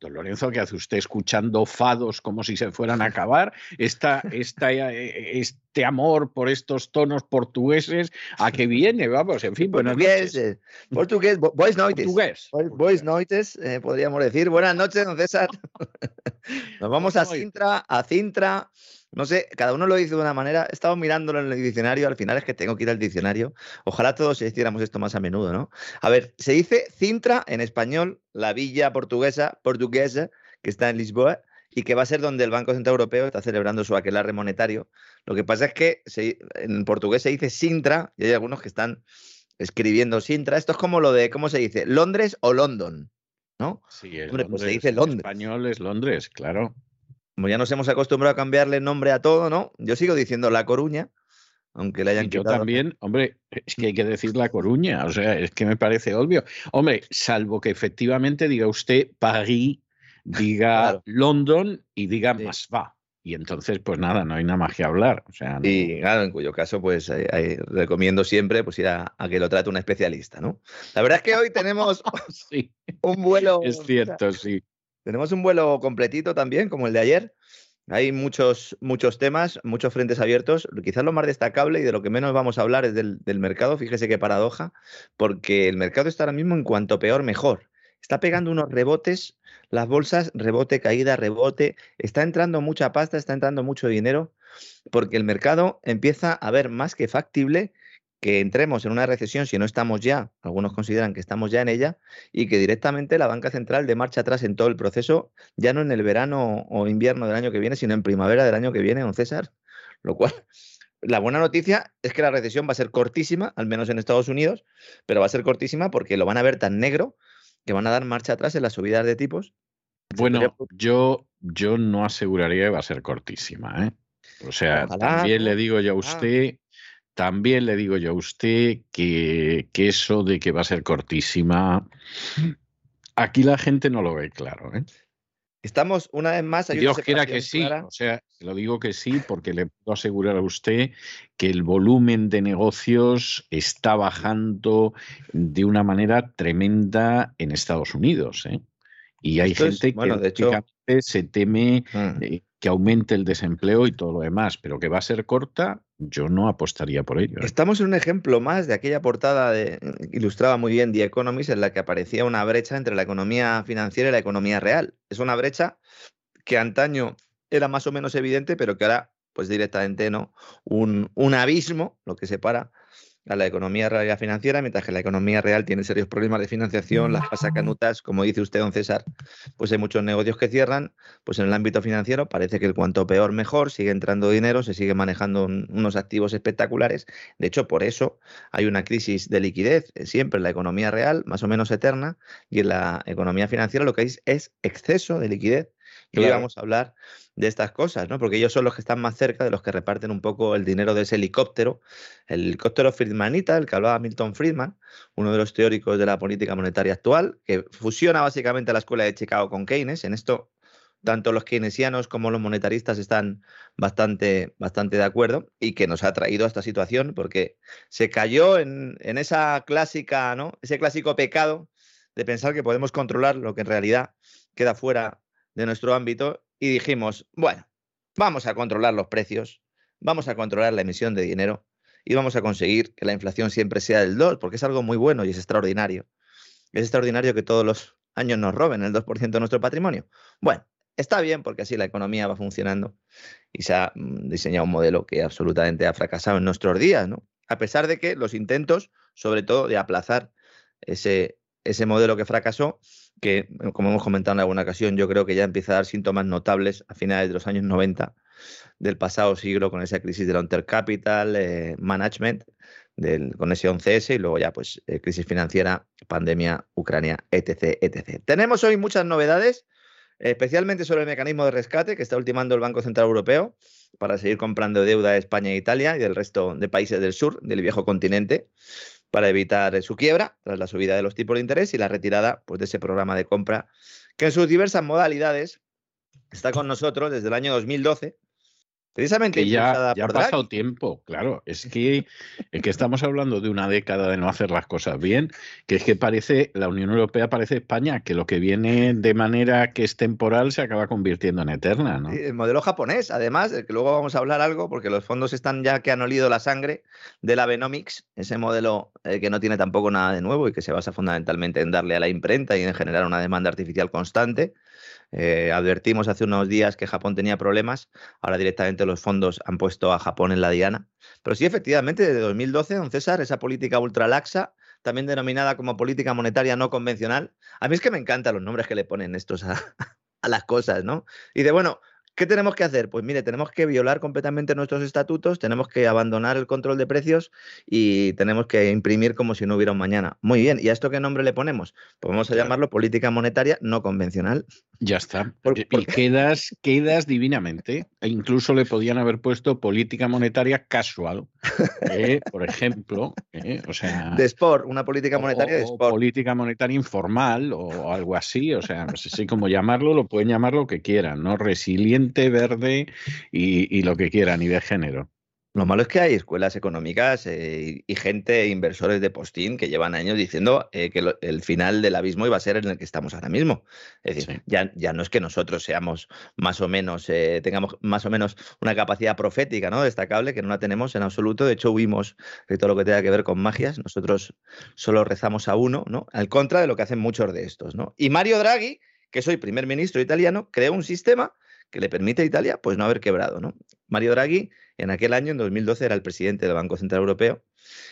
Don Lorenzo, ¿qué hace usted escuchando fados como si se fueran a acabar? Esta, esta, eh, este amor por estos tonos portugueses, ¿a qué viene? Vamos, en fin, buenas noches. Eh, portugués, boas noites. Portugués. Noites, eh, podríamos decir. Buenas noches, don César. Nos vamos a Cintra, a Cintra, no sé, cada uno lo dice de una manera. He estado mirándolo en el diccionario, al final es que tengo que ir al diccionario. Ojalá todos hiciéramos esto más a menudo, ¿no? A ver, se dice Cintra en español, la villa portuguesa, portuguesa, que está en Lisboa y que va a ser donde el Banco Central Europeo está celebrando su aquelarre monetario. Lo que pasa es que en portugués se dice Sintra y hay algunos que están escribiendo Sintra. Esto es como lo de, ¿cómo se dice? ¿Londres o London? ¿No? Sí, Hombre, pues se dice Londres. En español es Londres, claro como ya nos hemos acostumbrado a cambiarle nombre a todo, ¿no? Yo sigo diciendo La Coruña, aunque le hayan y Yo también, hombre, es que hay que decir La Coruña, o sea, es que me parece obvio. Hombre, salvo que efectivamente diga usted París, diga London y diga más va. y entonces, pues nada, no hay nada más que hablar. O sea, Y claro, en cuyo caso, pues eh, recomiendo siempre pues, ir a, que lo trate un especialista, ¿no? La verdad es que hoy tenemos un vuelo. Es cierto, sí. Tenemos un vuelo completito también, como el de ayer. Hay muchos, muchos temas, muchos frentes abiertos. Quizás lo más destacable y de lo que menos vamos a hablar es del, del mercado. Fíjese qué paradoja, porque el mercado está ahora mismo en cuanto peor, mejor. Está pegando unos rebotes, las bolsas, rebote, caída, rebote. Está entrando mucha pasta, está entrando mucho dinero, porque el mercado empieza a ver más que factible que entremos en una recesión si no estamos ya, algunos consideran que estamos ya en ella, y que directamente la banca central de marcha atrás en todo el proceso, ya no en el verano o invierno del año que viene, sino en primavera del año que viene, don César. Lo cual, la buena noticia es que la recesión va a ser cortísima, al menos en Estados Unidos, pero va a ser cortísima porque lo van a ver tan negro que van a dar marcha atrás en las subidas de tipos. Bueno, yo, yo no aseguraría que va a ser cortísima. ¿eh? O sea, también le digo yo a usted, también le digo yo a usted que, que, eso de que va a ser cortísima, aquí la gente no lo ve claro. ¿eh? Estamos una vez más. Dios quiera que sí, o sea, lo digo que sí, porque le puedo asegurar a usted que el volumen de negocios está bajando de una manera tremenda en Estados Unidos. ¿eh? Y hay gente que de hecho, se teme mm. eh, que aumente el desempleo y todo lo demás, pero que va a ser corta, yo no apostaría por ello. ¿eh? Estamos en un ejemplo más de aquella portada de, ilustraba muy bien The Economist en la que aparecía una brecha entre la economía financiera y la economía real. Es una brecha que antaño era más o menos evidente, pero que ahora pues directamente no, un, un abismo, lo que separa a la economía real y financiera, mientras que la economía real tiene serios problemas de financiación, las pasa canutas, como dice usted, don César, pues hay muchos negocios que cierran, pues en el ámbito financiero parece que el cuanto peor mejor, sigue entrando dinero, se sigue manejando unos activos espectaculares, de hecho por eso hay una crisis de liquidez eh, siempre en la economía real, más o menos eterna, y en la economía financiera lo que hay es exceso de liquidez y hoy vamos a hablar de estas cosas, ¿no? Porque ellos son los que están más cerca de los que reparten un poco el dinero de ese helicóptero, el helicóptero Friedmanita, el que hablaba Milton Friedman, uno de los teóricos de la política monetaria actual, que fusiona básicamente la escuela de Chicago con Keynes. En esto, tanto los keynesianos como los monetaristas están bastante, bastante de acuerdo y que nos ha traído a esta situación porque se cayó en, en esa clásica, ¿no? Ese clásico pecado de pensar que podemos controlar lo que en realidad queda fuera de nuestro ámbito y dijimos, bueno, vamos a controlar los precios, vamos a controlar la emisión de dinero y vamos a conseguir que la inflación siempre sea del 2, porque es algo muy bueno y es extraordinario. Es extraordinario que todos los años nos roben el 2% de nuestro patrimonio. Bueno, está bien porque así la economía va funcionando y se ha mm, diseñado un modelo que absolutamente ha fracasado en nuestros días, ¿no? A pesar de que los intentos, sobre todo de aplazar ese, ese modelo que fracasó, que, como hemos comentado en alguna ocasión, yo creo que ya empieza a dar síntomas notables a finales de los años 90 del pasado siglo con esa crisis del Hunter Capital eh, Management, con ese 11S y luego ya pues eh, crisis financiera, pandemia, Ucrania, etc, etc. Tenemos hoy muchas novedades, especialmente sobre el mecanismo de rescate que está ultimando el Banco Central Europeo para seguir comprando deuda de España e Italia y del resto de países del sur, del viejo continente para evitar su quiebra tras la subida de los tipos de interés y la retirada pues, de ese programa de compra que en sus diversas modalidades está con nosotros desde el año 2012 Precisamente ya, ya ha pasado tiempo, claro. Es que, que estamos hablando de una década de no hacer las cosas bien, que es que parece, la Unión Europea parece España, que lo que viene de manera que es temporal se acaba convirtiendo en eterna. ¿no? el modelo japonés, además, que luego vamos a hablar algo, porque los fondos están ya que han olido la sangre de la Benomics, ese modelo eh, que no tiene tampoco nada de nuevo y que se basa fundamentalmente en darle a la imprenta y en generar una demanda artificial constante. Eh, advertimos hace unos días que Japón tenía problemas, ahora directamente los fondos han puesto a Japón en la diana. Pero sí, efectivamente, desde 2012, don César, esa política ultralaxa, también denominada como política monetaria no convencional, a mí es que me encantan los nombres que le ponen estos a, a las cosas, ¿no? Y de, bueno, ¿Qué tenemos que hacer? Pues mire, tenemos que violar completamente nuestros estatutos, tenemos que abandonar el control de precios y tenemos que imprimir como si no hubiera un mañana. Muy bien, ¿y a esto qué nombre le ponemos? Pues vamos a llamarlo política monetaria no convencional. Ya está. y quedas, quedas divinamente. E incluso le podían haber puesto política monetaria casual, ¿eh? por ejemplo. ¿eh? O sea, de sport, una política monetaria de sport. política monetaria informal o algo así. O sea, no sé si cómo llamarlo, lo pueden llamar lo que quieran, ¿no? Resiliente verde y, lo que quieran, y de género. Lo malo es que hay escuelas económicas eh, y gente, inversores de postín, que llevan años diciendo eh, que el final del abismo iba a ser en el que estamos ahora mismo. Es decir, ya, ya, no es que nosotros seamos más o menos, eh, tengamos más o menos una capacidad profética ¿no? destacable, que no la tenemos en absoluto. De hecho, huimos de todo lo que tenga que ver con magias. Nosotros solo rezamos a uno, ¿no? al contra de lo que hacen muchos de estos. ¿no? Y Mario Draghi, que soy primer ministro italiano, creó un sistema que le permite a Italia pues no haber quebrado. ¿no? Mario Draghi en aquel año, en 2012, era el presidente del Banco Central Europeo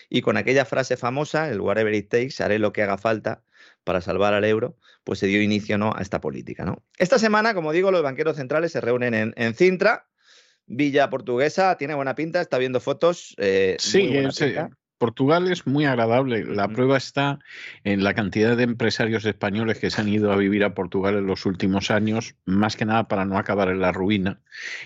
y con aquella frase famosa, el whatever it takes, haré lo que haga falta para salvar al euro, pues se dio inicio ¿no? a esta política. ¿no? Esta semana, como digo, los banqueros centrales se reúnen en, en Cintra, Villa Portuguesa, tiene buena pinta, está viendo fotos. Eh, sí, Portugal es muy agradable. La prueba está en la cantidad de empresarios españoles que se han ido a vivir a Portugal en los últimos años, más que nada para no acabar en la ruina.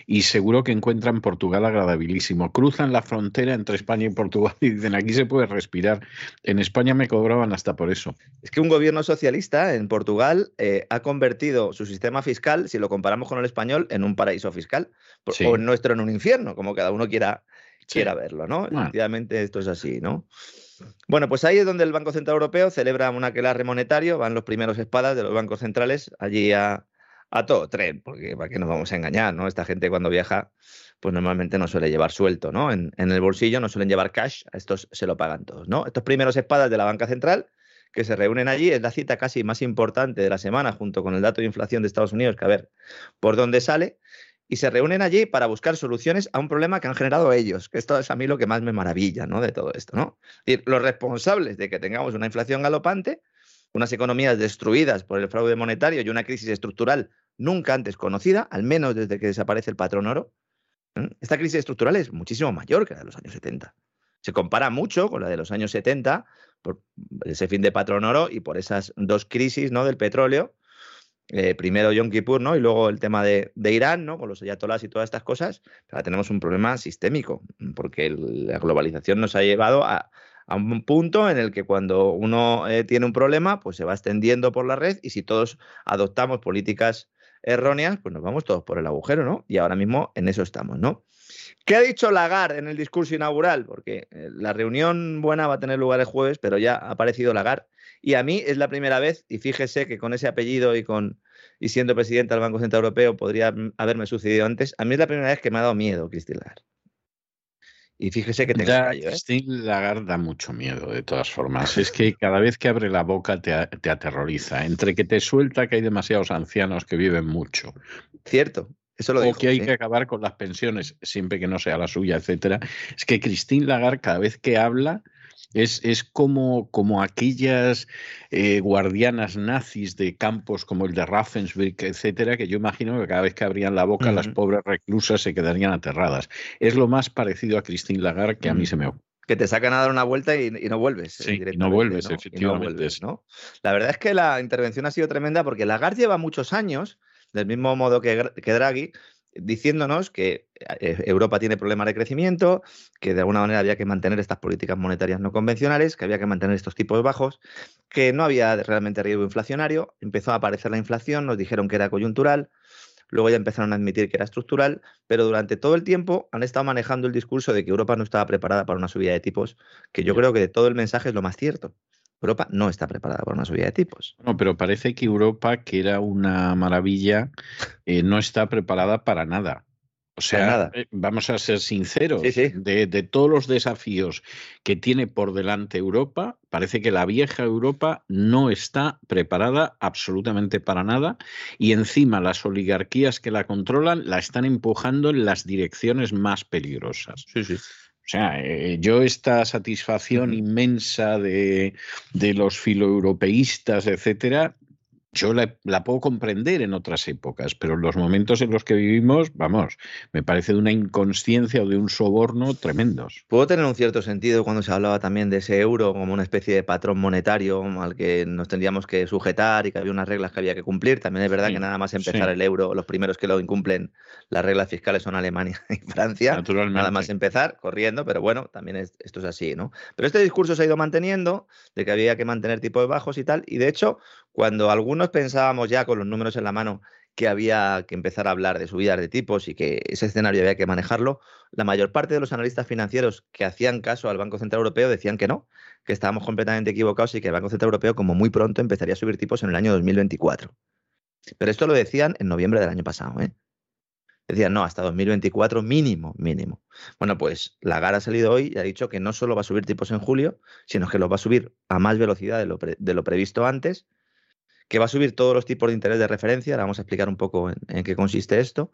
Y seguro que encuentran Portugal agradabilísimo. Cruzan la frontera entre España y Portugal y dicen aquí se puede respirar. En España me cobraban hasta por eso. Es que un gobierno socialista en Portugal eh, ha convertido su sistema fiscal, si lo comparamos con el español, en un paraíso fiscal. O en nuestro en un infierno, como cada uno quiera quiera verlo, ¿no? Efectivamente, esto es así, ¿no? Bueno, pues ahí es donde el Banco Central Europeo celebra un aquelarre monetario, van los primeros espadas de los bancos centrales allí a, todo tren, porque para qué nos vamos a engañar, ¿no? Esta gente cuando viaja, pues normalmente no suele llevar suelto, ¿no? En, en, el bolsillo no suelen llevar cash, a estos se lo pagan todos, ¿no? Estos primeros espadas de la banca central que se reúnen allí es la cita casi más importante de la semana, junto con el dato de inflación de Estados Unidos, que a ver por dónde sale y se reúnen allí para buscar soluciones a un problema que han generado ellos, que esto es a mí lo que más me maravilla ¿no? de todo esto. ¿no? los responsables de que tengamos una inflación galopante, unas economías destruidas por el fraude monetario y una crisis estructural nunca antes conocida, al menos desde que desaparece el patrón oro, esta crisis estructural es muchísimo mayor que la de los años 70. Se compara mucho con la de los años 70 por ese fin de patrón oro y por esas dos crisis ¿no? del petróleo eh, primero Yom Kippur, ¿no? Y luego el tema de, Irán, ¿no? Con los ayatolás y todas estas cosas. Ahora tenemos un problema sistémico, porque la globalización nos ha llevado a, un punto en el que cuando uno eh, tiene un problema, pues se va extendiendo por la red y si todos adoptamos políticas erróneas, pues nos vamos todos por el agujero, ¿no? Y ahora mismo en eso estamos, ¿no? ¿Qué ha dicho Lagarde en el discurso inaugural? Porque eh, la reunión buena va a tener lugar el jueves, pero ya ha aparecido Lagarde y a mí es la primera vez, y fíjese que con ese apellido y con y siendo presidente del Banco Central Europeo podría haberme sucedido antes, a mí es la primera vez que me ha dado miedo Christine Lagarde. Y fíjese que te ya, ¿eh? Christine Lagarde da mucho miedo, de todas formas. Es que cada vez que abre la boca te, te aterroriza. Entre que te suelta que hay demasiados ancianos que viven mucho. Cierto, eso lo o que hay que acabar con las pensiones, siempre que no sea la suya, etcétera. Es que Christine Lagarde, cada vez que habla, es, es como, como aquellas eh, guardianas nazis de campos como el de Ravensbrück, etcétera, que yo imagino que cada vez que abrían la boca las pobres reclusas se quedarían aterradas. Es lo más parecido a Christine Lagarde que a mí se me ocurre que te sacan a dar una vuelta y, no vuelves. Sí, no vuelves, efectivamente. ¿no? La verdad es que la intervención ha sido tremenda porque Lagarde lleva muchos años, del mismo modo que, que Draghi, diciéndonos que eh, Europa tiene problemas de crecimiento, que de alguna manera había que mantener estas políticas monetarias no convencionales, que había que mantener estos tipos bajos, que no había realmente riesgo inflacionario, empezó a aparecer la inflación, nos dijeron que era coyuntural, luego ya empezaron a admitir que era estructural, pero durante todo el tiempo han estado manejando el discurso de que Europa no estaba preparada para una subida de tipos, que yo creo que de todo el mensaje es lo más cierto. Europa no está preparada para una subida de tipos. No, pero parece que Europa, que era una maravilla, eh, no está preparada para nada. O sea, eh, vamos a ser sinceros, De, de, todos los desafíos que tiene por delante Europa, parece que la vieja Europa no está preparada absolutamente para nada y encima las oligarquías que la controlan la están empujando en las direcciones más peligrosas. Sí, sí. Sea, eh, yo esta satisfacción inmensa de, de los filoeuropeístas, etcétera, yo la, puedo comprender en otras épocas, pero en los momentos en los que vivimos, vamos, me parece de una inconsciencia o de un soborno tremendos. Puedo tener un cierto sentido cuando se hablaba también de ese euro como una especie de patrón monetario al que nos tendríamos que sujetar y que había unas reglas que había que cumplir. También es verdad que nada más empezar el euro, los primeros que lo incumplen las reglas fiscales son Alemania y Francia. Naturalmente. Nada más empezar corriendo, pero bueno, también esto es así, ¿no? Pero este discurso se ha ido manteniendo de que había que mantener tipos bajos y tal, y de hecho, cuando algunos pensábamos ya con los números en la mano que había que empezar a hablar de subidas de tipos y que ese escenario había que manejarlo, la mayor parte de los analistas financieros que hacían caso al Banco Central Europeo decían que no, que estábamos completamente equivocados y que el Banco Central Europeo como muy pronto empezaría a subir tipos en el año 2024. Pero esto lo decían en noviembre del año pasado. ¿eh? Decían, no, hasta 2024 mínimo, mínimo. Bueno, pues Lagarde ha salido hoy y ha dicho que no solo va a subir tipos en julio, sino que los va a subir a más velocidad de lo, de lo previsto antes que va a subir todos los tipos de interés de referencia, ahora vamos a explicar un poco en, qué consiste esto,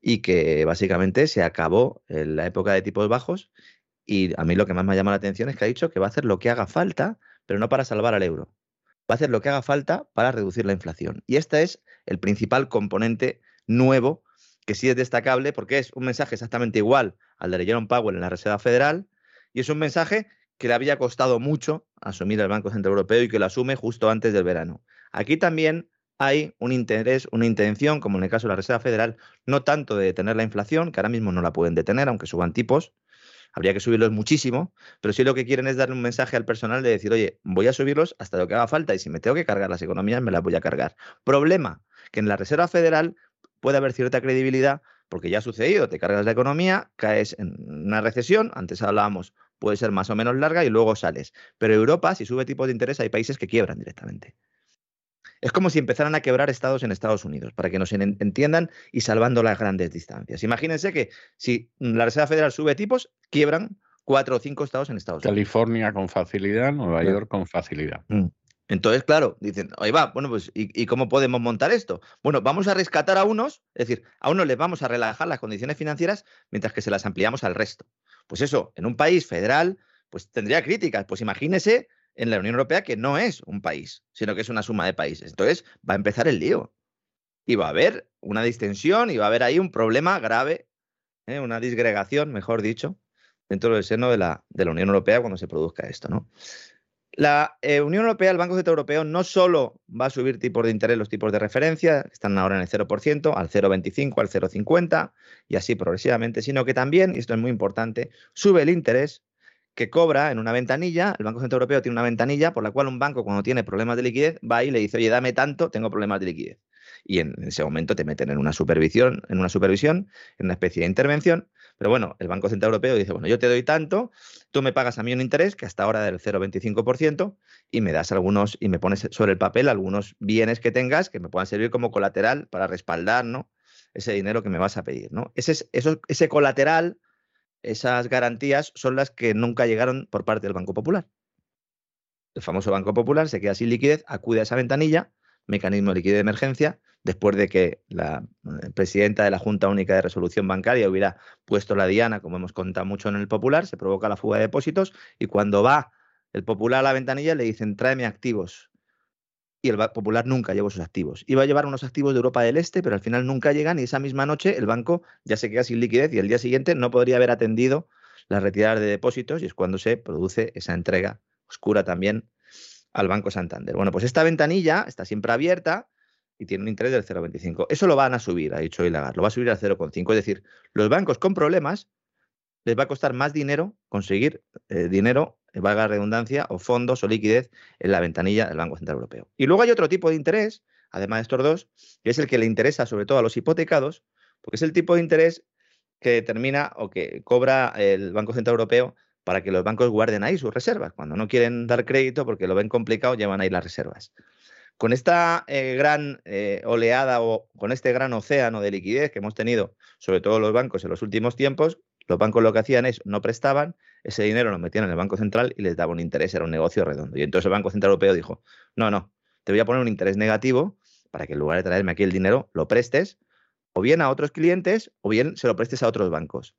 y que básicamente se acabó la época de tipos bajos, y a mí lo que más me llama la atención es que ha dicho que va a hacer lo que haga falta, pero no para salvar al euro, va a hacer lo que haga falta para reducir la inflación. Y este es el principal componente nuevo que sí es destacable porque es un mensaje exactamente igual al de Jerome Powell en la Reserva Federal y es un mensaje que le había costado mucho asumir el Banco Central Europeo y que lo asume justo antes del verano. Aquí también hay un interés, una intención, como en el caso de la Reserva Federal, no tanto de detener la inflación, que ahora mismo no la pueden detener, aunque suban tipos, habría que subirlos muchísimo, pero sí lo que quieren es darle un mensaje al personal de decir, oye, voy a subirlos hasta lo que haga falta y si me tengo que cargar las economías, me las voy a cargar. Problema, que en la Reserva Federal puede haber cierta credibilidad porque ya ha sucedido, te cargas la economía, caes en una recesión, antes hablábamos puede ser más o menos larga y luego sales. Pero Europa, si sube tipos de interés, hay países que quiebran directamente. Es como si empezaran a quebrar estados en Estados Unidos, para que nos entiendan y salvando las grandes distancias. Imagínense que si la Reserva Federal sube tipos, quiebran cuatro o cinco estados en Estados Unidos. California con facilidad, Nueva York con facilidad. Mm. Entonces, claro, dicen, ahí va, bueno, pues, ¿y, ¿y, cómo podemos montar esto? Bueno, vamos a rescatar a unos, es decir, a unos les vamos a relajar las condiciones financieras mientras que se las ampliamos al resto. Pues eso, en un país federal, pues tendría críticas. Pues imagínese en la Unión Europea que no es un país, sino que es una suma de países. Entonces va a empezar el lío. Y va a haber una distensión y va a haber ahí un problema grave, ¿eh? una disgregación, mejor dicho, dentro del seno de la, de la Unión Europea cuando se produzca esto, ¿no? La eh, Unión Europea, el Banco Central Europeo, no solo va a subir tipos de interés, los tipos de referencia, que están ahora en el 0%, al 0,25, al 0,50 y así progresivamente, sino que también, y esto es muy importante, sube el interés que cobra en una ventanilla. El Banco Central Europeo tiene una ventanilla por la cual un banco, cuando tiene problemas de liquidez, va y le dice, oye, dame tanto, tengo problemas de liquidez. Y en ese momento te meten en una supervisión, en una supervisión, en una especie de intervención, pero bueno, el Banco Central Europeo dice, bueno, yo te doy tanto, tú me pagas a mí un interés que hasta ahora del 0,25% y me das algunos y me pones sobre el papel algunos bienes que tengas que me puedan servir como colateral para respaldar, ¿no? Ese dinero que me vas a pedir, ¿no? Ese, eso, ese colateral, esas garantías son las que nunca llegaron por parte del Banco Popular. El famoso Banco Popular se queda sin liquidez, acude a esa ventanilla, mecanismo de liquidez de emergencia, después de que la eh, presidenta de la Junta Única de Resolución Bancaria hubiera puesto la diana, como hemos contado mucho en el Popular, se provoca la fuga de depósitos y cuando va el Popular a la ventanilla le dicen tráeme activos. Y el Popular nunca llevó sus activos. Iba a llevar unos activos de Europa del Este, pero al final nunca llegan y esa misma noche el banco ya se queda sin liquidez y el día siguiente no podría haber atendido las retiradas de depósitos y es cuando se produce esa entrega oscura también al Banco Santander. Bueno, pues esta ventanilla está siempre abierta y tiene un interés del 0,25. Eso lo van a subir, ha dicho Ilagar, lo va a subir al 0,5. Es decir, los bancos con problemas les va a costar más dinero conseguir eh, dinero, valga la redundancia, o fondos o liquidez en la ventanilla del Banco Central Europeo. Y luego hay otro tipo de interés, además de estos dos, que es el que le interesa sobre todo a los hipotecados, porque es el tipo de interés que determina o que cobra el Banco Central Europeo para que los bancos guarden ahí sus reservas. Cuando no quieren dar crédito porque lo ven complicado, llevan ahí las reservas. Con esta eh, gran eh, oleada o con este gran océano de liquidez que hemos tenido, sobre todo los bancos en los últimos tiempos, los bancos lo que hacían es no prestaban, ese dinero lo metían en el Banco Central y les daba un interés, era un negocio redondo. Y entonces el Banco Central Europeo dijo, no, no, te voy a poner un interés negativo para que en lugar de traerme aquí el dinero, lo prestes o bien a otros clientes o bien se lo prestes a otros bancos.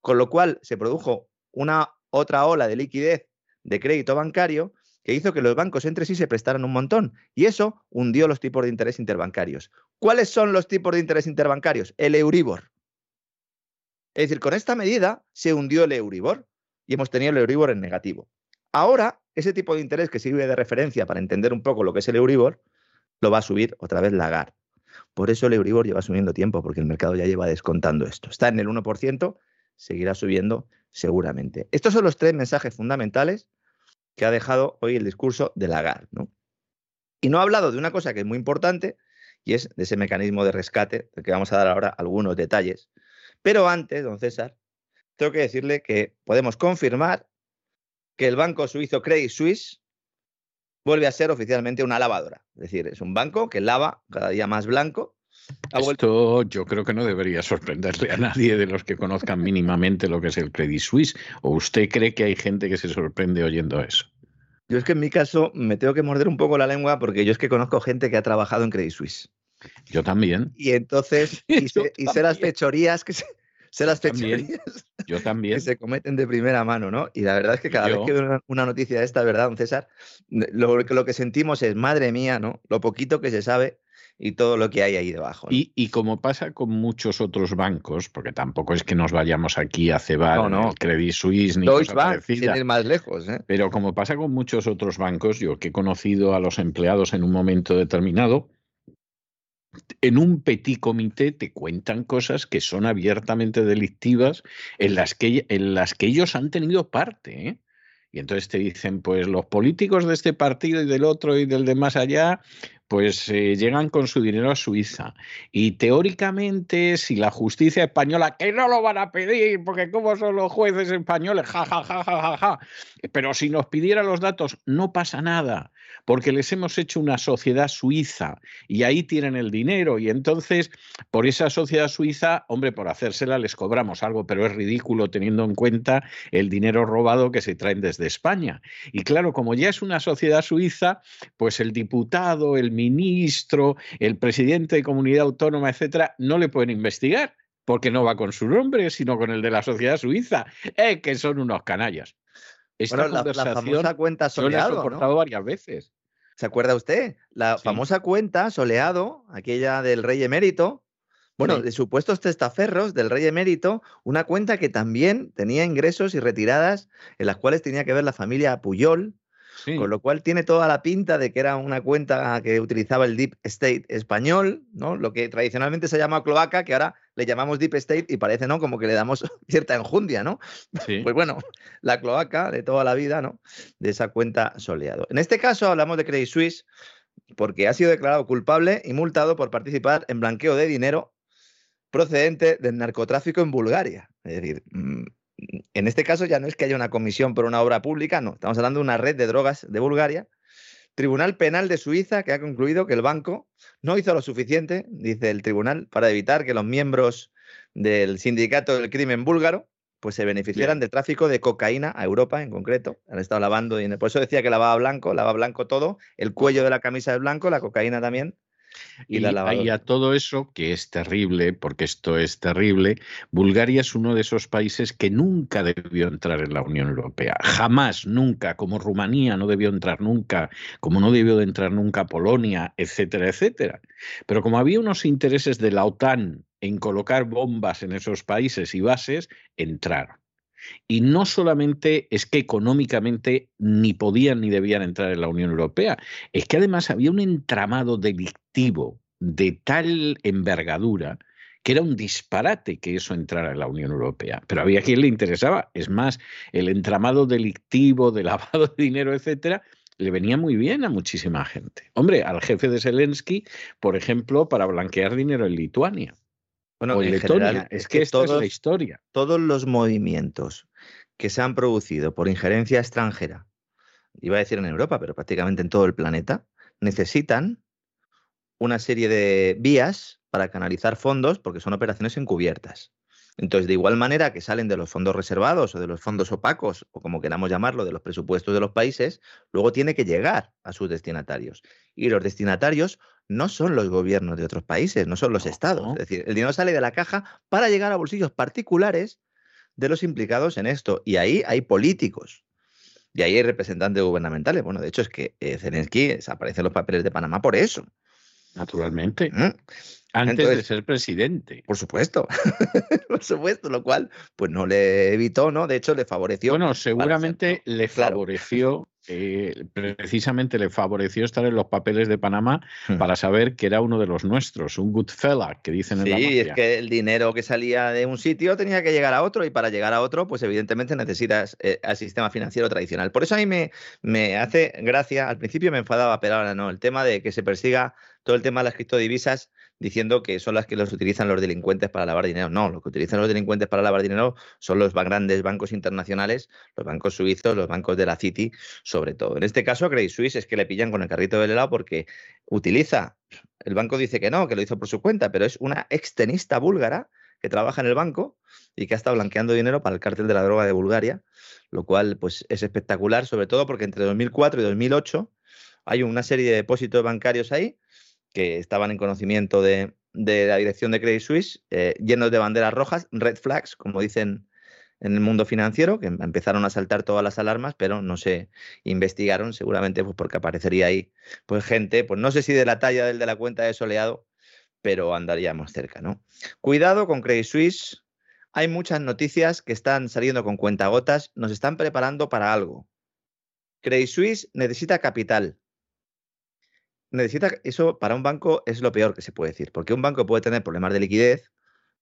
Con lo cual se produjo una otra ola de liquidez de crédito bancario que hizo que los bancos entre sí se prestaran un montón y eso hundió los tipos de interés interbancarios. ¿Cuáles son los tipos de interés interbancarios? El Euribor. Es decir, con esta medida se hundió el Euribor y hemos tenido el Euribor en negativo. Ahora, ese tipo de interés que sirve de referencia para entender un poco lo que es el Euribor, lo va a subir otra vez Lagarde. Por eso el Euribor lleva subiendo tiempo, porque el mercado ya lleva descontando esto. Está en el 1%, seguirá subiendo seguramente. Estos son los tres mensajes fundamentales que ha dejado hoy el discurso de Lagarde. ¿no? Y no ha hablado de una cosa que es muy importante, y es de ese mecanismo de rescate, del que vamos a dar ahora algunos detalles. Pero antes, don César, tengo que decirle que podemos confirmar que el banco suizo Credit Suisse vuelve a ser oficialmente una lavadora. Es decir, es un banco que lava cada día más blanco. Esto yo creo que no debería sorprenderle a nadie de los que conozcan mínimamente lo que es el Credit Suisse. ¿O usted cree que hay gente que se sorprende oyendo eso? Yo es que en mi caso me tengo que morder un poco la lengua porque yo es que conozco gente que ha trabajado en Credit Suisse. Yo también. Y entonces, y, sé, las fechorías que se, sé las fechorías yo también. que se cometen de primera mano, ¿no? Y la verdad es que cada vez que veo una, noticia de esta, ¿verdad, don César? Lo, lo que sentimos es, madre mía, ¿no? Lo poquito que se sabe y todo lo que hay ahí debajo. Y, como pasa con muchos otros bancos, porque tampoco es que nos vayamos aquí a cebar no, el Credit Suisse ni Deutsche Bank, sin ir más lejos. ¿eh? Pero como pasa con muchos otros bancos, yo que he conocido a los empleados en un momento determinado, en un petit comité te cuentan cosas que son abiertamente delictivas en las que, en las que ellos han tenido parte. ¿eh? Y entonces te dicen, pues los políticos de este partido y del otro y del de más allá, pues eh, llegan con su dinero a Suiza. Y teóricamente, si la justicia española, que no lo van a pedir, porque como son los jueces españoles, ja, ja, ja, ja, ja, ja, pero si nos pidiera los datos, no pasa nada porque les hemos hecho una sociedad suiza y ahí tienen el dinero y entonces por esa sociedad suiza, hombre, por hacérsela les cobramos algo, pero es ridículo teniendo en cuenta el dinero robado que se traen desde España. Y claro, como ya es una sociedad suiza, pues el diputado, el ministro, el presidente de comunidad autónoma, etcétera, no le pueden investigar porque no va con su nombre, sino con el de la sociedad suiza, eh, que son unos canallas. Esta bueno, la, famosa cuenta soleado. Lo he soportado varias veces. ¿Se acuerda usted? La famosa cuenta soleado, aquella del rey emérito, bueno, de supuestos testaferros del rey emérito, una cuenta que también tenía ingresos y retiradas en las cuales tenía que ver la familia Puyol, con lo cual tiene toda la pinta de que era una cuenta que utilizaba el Deep State español, ¿no? Lo que tradicionalmente se llama cloaca, que ahora le llamamos Deep State y parece, ¿no? Como que le damos cierta enjundia, ¿no? Pues bueno, la cloaca de toda la vida, ¿no? De esa cuenta soleado. En este caso hablamos de Credit Suisse porque ha sido declarado culpable y multado por participar en blanqueo de dinero procedente del narcotráfico en Bulgaria. Es decir, mm, en este caso ya no es que haya una comisión por una obra pública, no, estamos hablando de una red de drogas de Bulgaria. Tribunal Penal de Suiza que ha concluido que el banco no hizo lo suficiente, dice el tribunal, para evitar que los miembros del sindicato del crimen búlgaro pues se beneficiaran del tráfico de cocaína a Europa en concreto. Han estado lavando dinero. Por eso decía que lavaba blanco, lavaba blanco todo, el cuello de la camisa es blanco, la cocaína también. Y, a todo eso, que es terrible, porque esto es terrible, Bulgaria es uno de esos países que nunca debió entrar en la Unión Europea. Jamás, nunca, como Rumanía no debió entrar nunca, como no debió de entrar nunca Polonia, etcétera, etcétera. Pero como había unos intereses de la OTAN en colocar bombas en esos países y bases, entraron. Y no solamente es que económicamente ni podían ni debían entrar en la Unión Europea, es que además había un entramado delictivo de tal envergadura que era un disparate que eso entrara en la Unión Europea. Pero había quien le interesaba. Es más, el entramado delictivo de lavado de dinero, etcétera, le venía muy bien a muchísima gente. Hombre, al jefe de Zelensky, por ejemplo, para blanquear dinero en Lituania. Bueno, en Letonia. es que, es la historia. Todos los movimientos que se han producido por injerencia extranjera, iba a decir en Europa, pero prácticamente en todo el planeta, necesitan una serie de vías para canalizar fondos porque son operaciones encubiertas. Entonces, de igual manera que salen de los fondos reservados o de los fondos opacos, o como queramos llamarlo, de los presupuestos de los países, luego tiene que llegar a sus destinatarios. Y los destinatarios no son los gobiernos de otros países, no son los estados. Es decir, el dinero sale de la caja para llegar a bolsillos particulares de los implicados en esto. Y ahí hay políticos. Y ahí hay representantes gubernamentales. Bueno, de hecho es que eh, Zelensky desaparece en los papeles de Panamá por eso. Naturalmente. ¿Mm? Antes de ser presidente. Por supuesto, por supuesto, lo cual pues no le evitó, ¿no? De hecho, le favoreció. Bueno, seguramente le favoreció eh, precisamente le favoreció estar en los papeles de Panamá hmm. para saber que era uno de los nuestros, un good fella, que dicen en la Sí, es que el dinero que salía de un sitio tenía que llegar a otro y para llegar a otro, pues evidentemente necesitas eh, al sistema financiero tradicional. Por eso a mí me, me hace gracia, al principio me enfadaba, pero ahora no, el tema de que se persiga todo el tema de las criptodivisas diciendo que son las que los utilizan los delincuentes para lavar dinero. No, lo que utilizan los delincuentes para lavar dinero son los grandes bancos internacionales, los bancos suizos, los bancos de la City, sobre todo. En este caso, Credit Suisse es que le pillan con el carrito del helado porque utiliza, el banco dice que no, que lo hizo por su cuenta, pero es una extenista búlgara que trabaja en el banco y que ha estado blanqueando dinero para el cártel de la droga de Bulgaria, lo cual pues es espectacular, sobre todo porque entre 2004 y 2008 hay una serie de depósitos bancarios ahí que estaban en conocimiento de, la dirección de Credit Suisse, eh, llenos de banderas rojas, red flags, como dicen en el mundo financiero, que empezaron a saltar todas las alarmas, pero no se investigaron, seguramente pues porque aparecería ahí pues gente, pues no sé si de la talla del de la cuenta de soleado, pero andaríamos cerca, ¿no? Cuidado con Credit Suisse. Hay muchas noticias que están saliendo con cuentagotas, nos están preparando para algo. Credit Suisse necesita capital necesita, eso para un banco es lo peor que se puede decir, porque un banco puede tener problemas de liquidez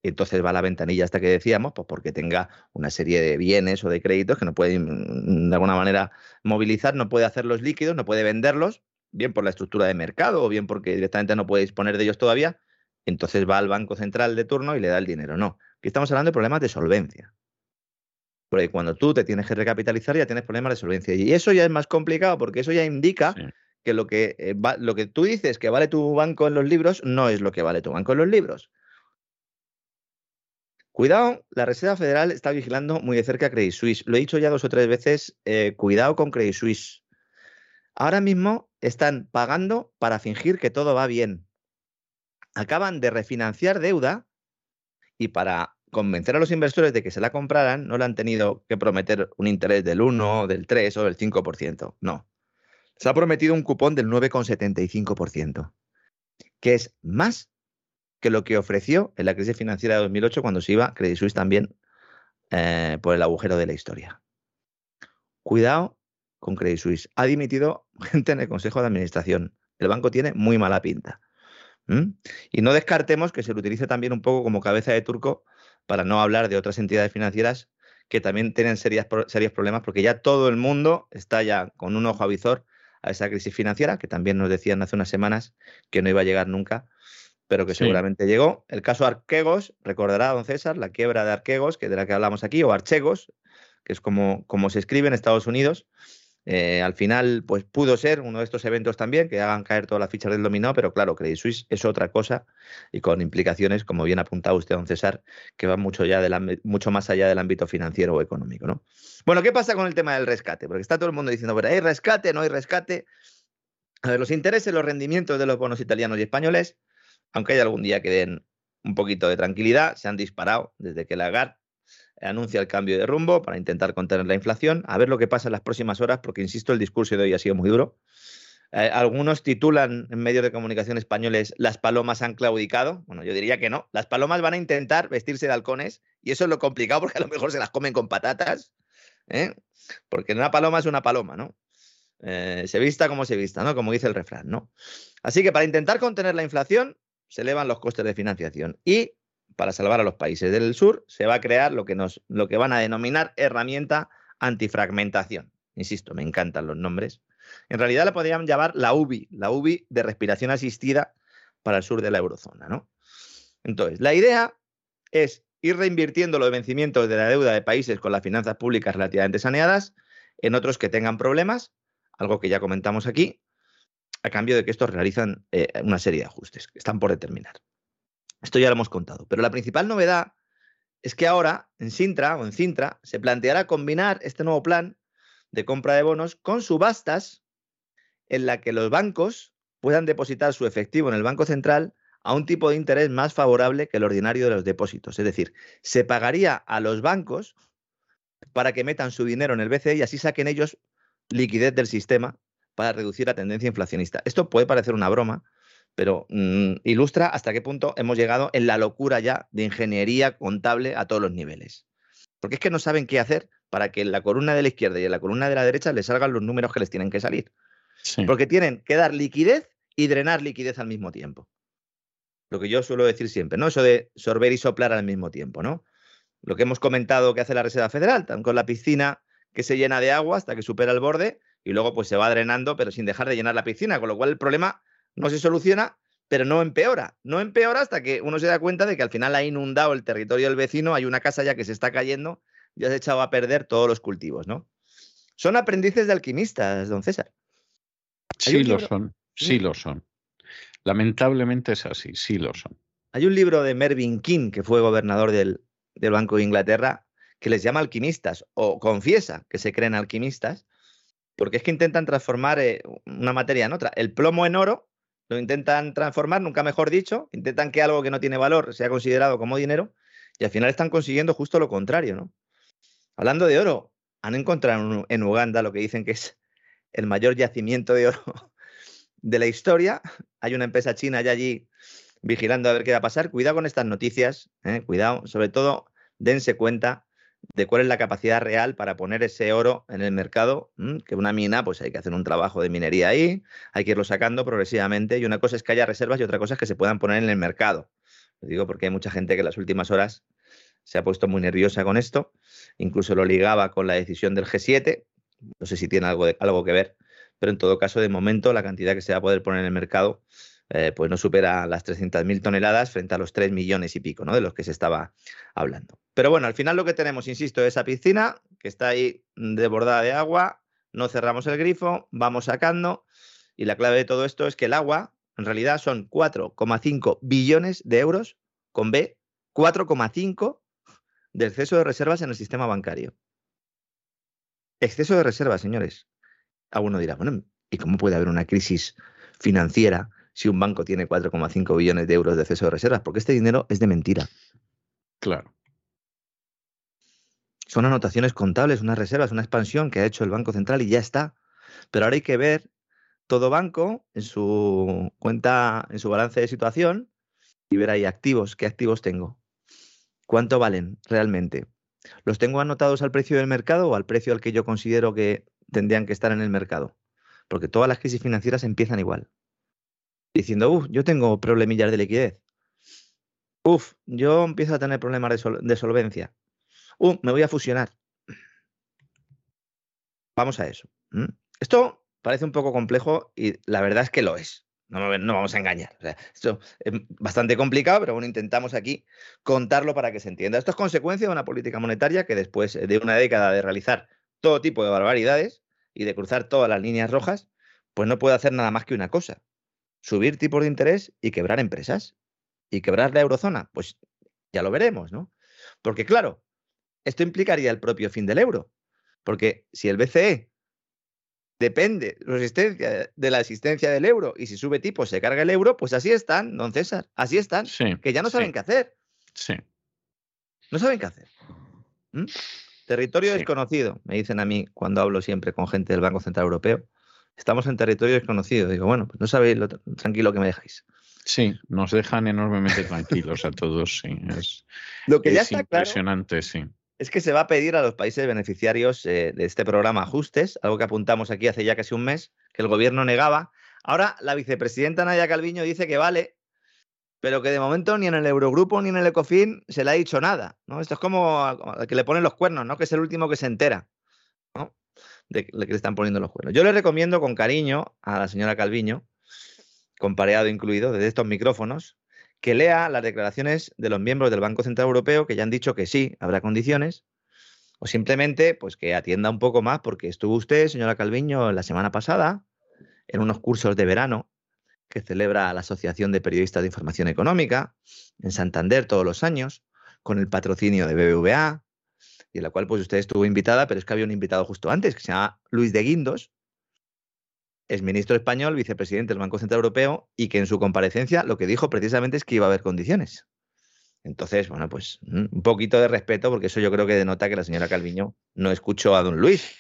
entonces va a la ventanilla hasta que decíamos, pues porque tenga una serie de bienes o de créditos que no puede mm, de alguna manera movilizar, no puede hacerlos líquidos, no puede venderlos, bien por la estructura de mercado o bien porque directamente no puede disponer de ellos todavía, entonces va al banco central de turno y le da el dinero. No, aquí estamos hablando de problemas de solvencia. Porque cuando tú te tienes que recapitalizar ya tienes problemas de solvencia. Y eso ya es más complicado porque eso ya indica que lo que, eh, lo que tú dices que vale tu banco en los libros no es lo que vale tu banco en los libros. Cuidado, la Reserva Federal está vigilando muy de cerca a Credit Suisse. Lo he dicho ya dos o tres veces, eh, cuidado con Credit Suisse. Ahora mismo están pagando para fingir que todo va bien. Acaban de refinanciar deuda y para convencer a los inversores de que se la compraran, no le han tenido que prometer un interés del 1, del 3 o del 5%. No se ha prometido un cupón del 9,75%, que es más que lo que ofreció en la crisis financiera de 2008 cuando se iba Credit Suisse también eh, por el agujero de la historia. Cuidado con Credit Suisse. Ha dimitido gente en el Consejo de Administración. El banco tiene muy mala pinta. Y no descartemos que se lo utilice también un poco como cabeza de turco para no hablar de otras entidades financieras que también tienen serios problemas porque ya todo el mundo está ya con un ojo a visor a esa crisis financiera, que también nos decían hace unas semanas que no iba a llegar nunca, pero que seguramente llegó. El caso Arquegos, recordará don César, la quiebra de Arquegos, que de la que hablamos aquí, o Archegos, que es como, como se escribe en Estados Unidos, eh, al final, pues pudo ser uno de estos eventos también que hagan caer todas las fichas del dominó, pero claro, Credit Suisse es otra cosa y con implicaciones, como bien ha apuntado usted, don César, que van mucho, ya mucho más allá del ámbito financiero o económico. ¿no? Bueno, ¿qué pasa con el tema del rescate? Porque está todo el mundo diciendo, pero hay rescate, no hay rescate. A ver, los intereses, los rendimientos de los bonos italianos y españoles, aunque hay algún día que den un poquito de tranquilidad, se han disparado desde que la GAR anuncia el cambio de rumbo para intentar contener la inflación. A ver lo que pasa en las próximas horas, porque insisto, el discurso de hoy ha sido muy duro. Eh, algunos titulan en medios de comunicación españoles las palomas han claudicado. Bueno, yo diría que no. Las palomas van a intentar vestirse de halcones y eso es lo complicado porque a lo mejor se las comen con patatas. ¿eh? Porque una paloma es una paloma, ¿no? Eh, se vista como se vista, ¿no? Como dice el refrán, ¿no? Así que para intentar contener la inflación se elevan los costes de financiación y para salvar a los países del sur, se va a crear lo que, nos, lo que van a denominar herramienta antifragmentación. Insisto, me encantan los nombres. En realidad la podrían llamar la UBI, la UBI de respiración asistida para el sur de la eurozona. ¿no? Entonces, la idea es ir reinvirtiendo los vencimientos de la deuda de países con las finanzas públicas relativamente saneadas en otros que tengan problemas, algo que ya comentamos aquí, a cambio de que estos realizan eh, una serie de ajustes que están por determinar. Esto ya lo hemos contado. Pero la principal novedad es que ahora en Sintra o en Cintra se planteará combinar este nuevo plan de compra de bonos con subastas en la que los bancos puedan depositar su efectivo en el Banco Central a un tipo de interés más favorable que el ordinario de los depósitos. Es decir, se pagaría a los bancos para que metan su dinero en el BCE y así saquen ellos liquidez del sistema para reducir la tendencia inflacionista. Esto puede parecer una broma, pero mm, ilustra hasta qué punto hemos llegado en la locura ya de ingeniería contable a todos los niveles. Porque es que no saben qué hacer para que en la columna de la izquierda y en la columna de la derecha les salgan los números que les tienen que salir. Porque tienen que dar liquidez y drenar liquidez al mismo tiempo. Lo que yo suelo decir siempre, ¿no? Eso de sorber y soplar al mismo tiempo, ¿no? Lo que hemos comentado que hace la Reserva Federal, con la piscina que se llena de agua hasta que supera el borde y luego pues se va drenando, pero sin dejar de llenar la piscina, con lo cual el problema no se soluciona, pero no empeora. No empeora hasta que uno se da cuenta de que al final ha inundado el territorio del vecino, hay una casa ya que se está cayendo y has echado a perder todos los cultivos, ¿no? Son aprendices de alquimistas, don César. Sí lo son, sí lo son. Lamentablemente es así, sí lo son. Hay un libro de Mervyn King, que fue gobernador del, Banco de Inglaterra, que les llama alquimistas, o confiesa que se creen alquimistas, porque es que intentan transformar eh, una materia en otra. El plomo en oro lo intentan transformar, nunca mejor dicho, intentan que algo que no tiene valor sea considerado como dinero, y al final están consiguiendo justo lo contrario, ¿no? Hablando de oro, han encontrado en Uganda lo que dicen que es el mayor yacimiento de oro de la historia. Hay una empresa china ya allí vigilando a ver qué va a pasar. Cuidado con estas noticias, ¿eh? cuidado, sobre todo dense cuenta de cuál es la capacidad real para poner ese oro en el mercado, que una mina, pues hay que hacer un trabajo de minería ahí, hay que irlo sacando progresivamente, y una cosa es que haya reservas y otra cosa es que se puedan poner en el mercado. Lo digo porque hay mucha gente que en las últimas horas se ha puesto muy nerviosa con esto, incluso lo ligaba con la decisión del G7, no sé si tiene algo, algo que ver, pero en todo caso, de momento, la cantidad que se va a poder poner en el mercado eh, pues no supera las 300.000 toneladas frente a los 3 millones y pico ¿no? de los que se estaba hablando. Pero bueno, al final lo que tenemos, insisto, es esa piscina que está ahí desbordada de agua, no cerramos el grifo, vamos sacando y la clave de todo esto es que el agua en realidad son 4,5 billones de euros con B, 4,5 de exceso de reservas en el sistema bancario. Exceso de reservas, señores. Alguno dirá, bueno, ¿y cómo puede haber una crisis financiera si un banco tiene 4,5 billones de euros de exceso de reservas, porque este dinero es de mentira. Claro. Son anotaciones contables, unas reservas, una expansión que ha hecho el Banco Central y ya está. Pero ahora hay que ver todo banco en su cuenta, en su balance de situación y ver ahí activos, qué activos tengo, cuánto valen realmente. ¿Los tengo anotados al precio del mercado o al precio al que yo considero que tendrían que estar en el mercado? Porque todas las crisis financieras empiezan igual diciendo, uff, yo tengo problemillas de liquidez. Uf, yo empiezo a tener problemas de, solvencia. Uh, me voy a fusionar. Vamos a eso. Esto parece un poco complejo y la verdad es que lo es. No, vamos a engañar. esto es bastante complicado, pero bueno, intentamos aquí contarlo para que se entienda. Esto es consecuencia de una política monetaria que después de una década de realizar todo tipo de barbaridades y de cruzar todas las líneas rojas, pues no puede hacer nada más que una cosa, subir tipos de interés y quebrar empresas. ¿Y quebrar la eurozona? Pues ya lo veremos, ¿no? Porque claro, esto implicaría el propio fin del euro. Porque si el BCE depende de la existencia del euro y si sube tipo se carga el euro, pues así están, don César, así están, que ya no saben qué hacer. Sí. No saben qué hacer. ¿Mm? Territorio desconocido, me dicen a mí cuando hablo siempre con gente del Banco Central Europeo estamos en territorio desconocido. Digo, bueno, pues no sabéis lo tranquilo que me dejáis. Sí, nos dejan enormemente tranquilos a todos, sí. Es, lo que ya está impresionante, sí. Es que se va a pedir a los países beneficiarios eh, de este programa ajustes, algo que apuntamos aquí hace ya casi un mes, que el gobierno negaba. Ahora la vicepresidenta Nadia Calviño dice que vale, pero que de momento ni en el Eurogrupo ni en el Ecofin se le ha dicho nada. ¿no? Esto es como al que le ponen los cuernos, ¿no? que es el último que se entera de, que le están poniendo los cuernos. Yo le recomiendo con cariño a la señora Calviño, con pareado incluido, desde estos micrófonos, que lea las declaraciones de los miembros del Banco Central Europeo que ya han dicho que sí, habrá condiciones, o simplemente pues que atienda un poco más, porque estuvo usted, señora Calviño, la semana pasada en unos cursos de verano que celebra la Asociación de Periodistas de Información Económica en Santander todos los años, con el patrocinio de BBVA, y en la cual pues usted estuvo invitada, pero es que había un invitado justo antes, que se llama Luis de Guindos, es ministro español, vicepresidente del Banco Central Europeo, y que en su comparecencia lo que dijo precisamente es que iba a haber condiciones. Entonces, bueno, pues un poquito de respeto, porque eso yo creo que denota que la señora Calviño no escuchó a don Luis.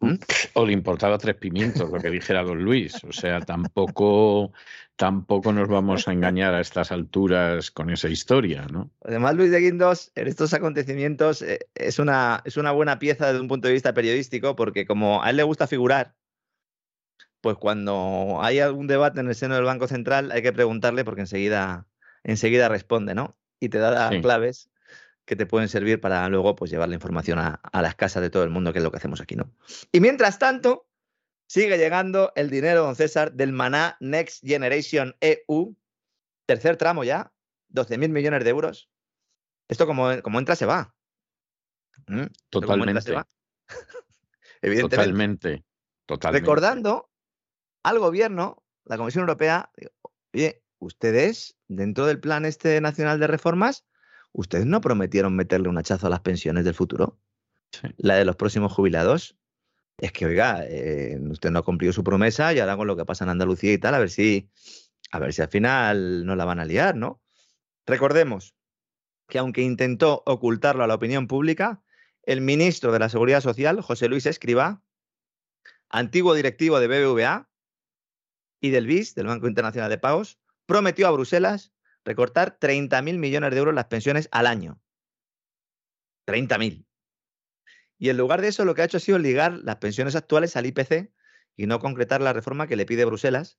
¿Mm? O le importaba tres pimientos lo que dijera don Luis. O sea, tampoco, tampoco nos vamos a engañar a estas alturas con esa historia, ¿no? Además, Luis de Guindos, en estos acontecimientos, eh, es, una, es una buena pieza desde un punto de vista periodístico, porque como a él le gusta figurar, pues cuando hay algún debate en el seno del Banco Central, hay que preguntarle porque enseguida, enseguida responde, ¿no? Y te da claves que te pueden servir para luego pues, llevar la información a, las casas de todo el mundo, que es lo que hacemos aquí, ¿no? Y mientras tanto, sigue llegando el dinero, don César, del Maná Next Generation EU, tercer tramo ya, 12.000 millones de euros. Esto como, como entra se va. ¿Mm? Totalmente. Evidentemente. Totalmente. Recordando al gobierno, la Comisión Europea, oye, ustedes, dentro del plan este nacional de reformas, ustedes no prometieron meterle un hachazo a las pensiones del futuro. La de los próximos jubilados. Es que, oiga, eh, usted no ha cumplido su promesa y ahora con lo que pasa en Andalucía y tal, a ver si, a ver si al final no la van a liar, ¿no? Recordemos que aunque intentó ocultarlo a la opinión pública, el ministro de la Seguridad Social, José Luis Escribá, antiguo directivo de BBVA y del BIS, del Banco Internacional de Pagos, prometió a Bruselas recortar 30.000 millones de euros las pensiones al año. 30.000. Y en lugar de eso, lo que ha hecho ha sido ligar las pensiones actuales al IPC y no concretar la reforma que le pide Bruselas,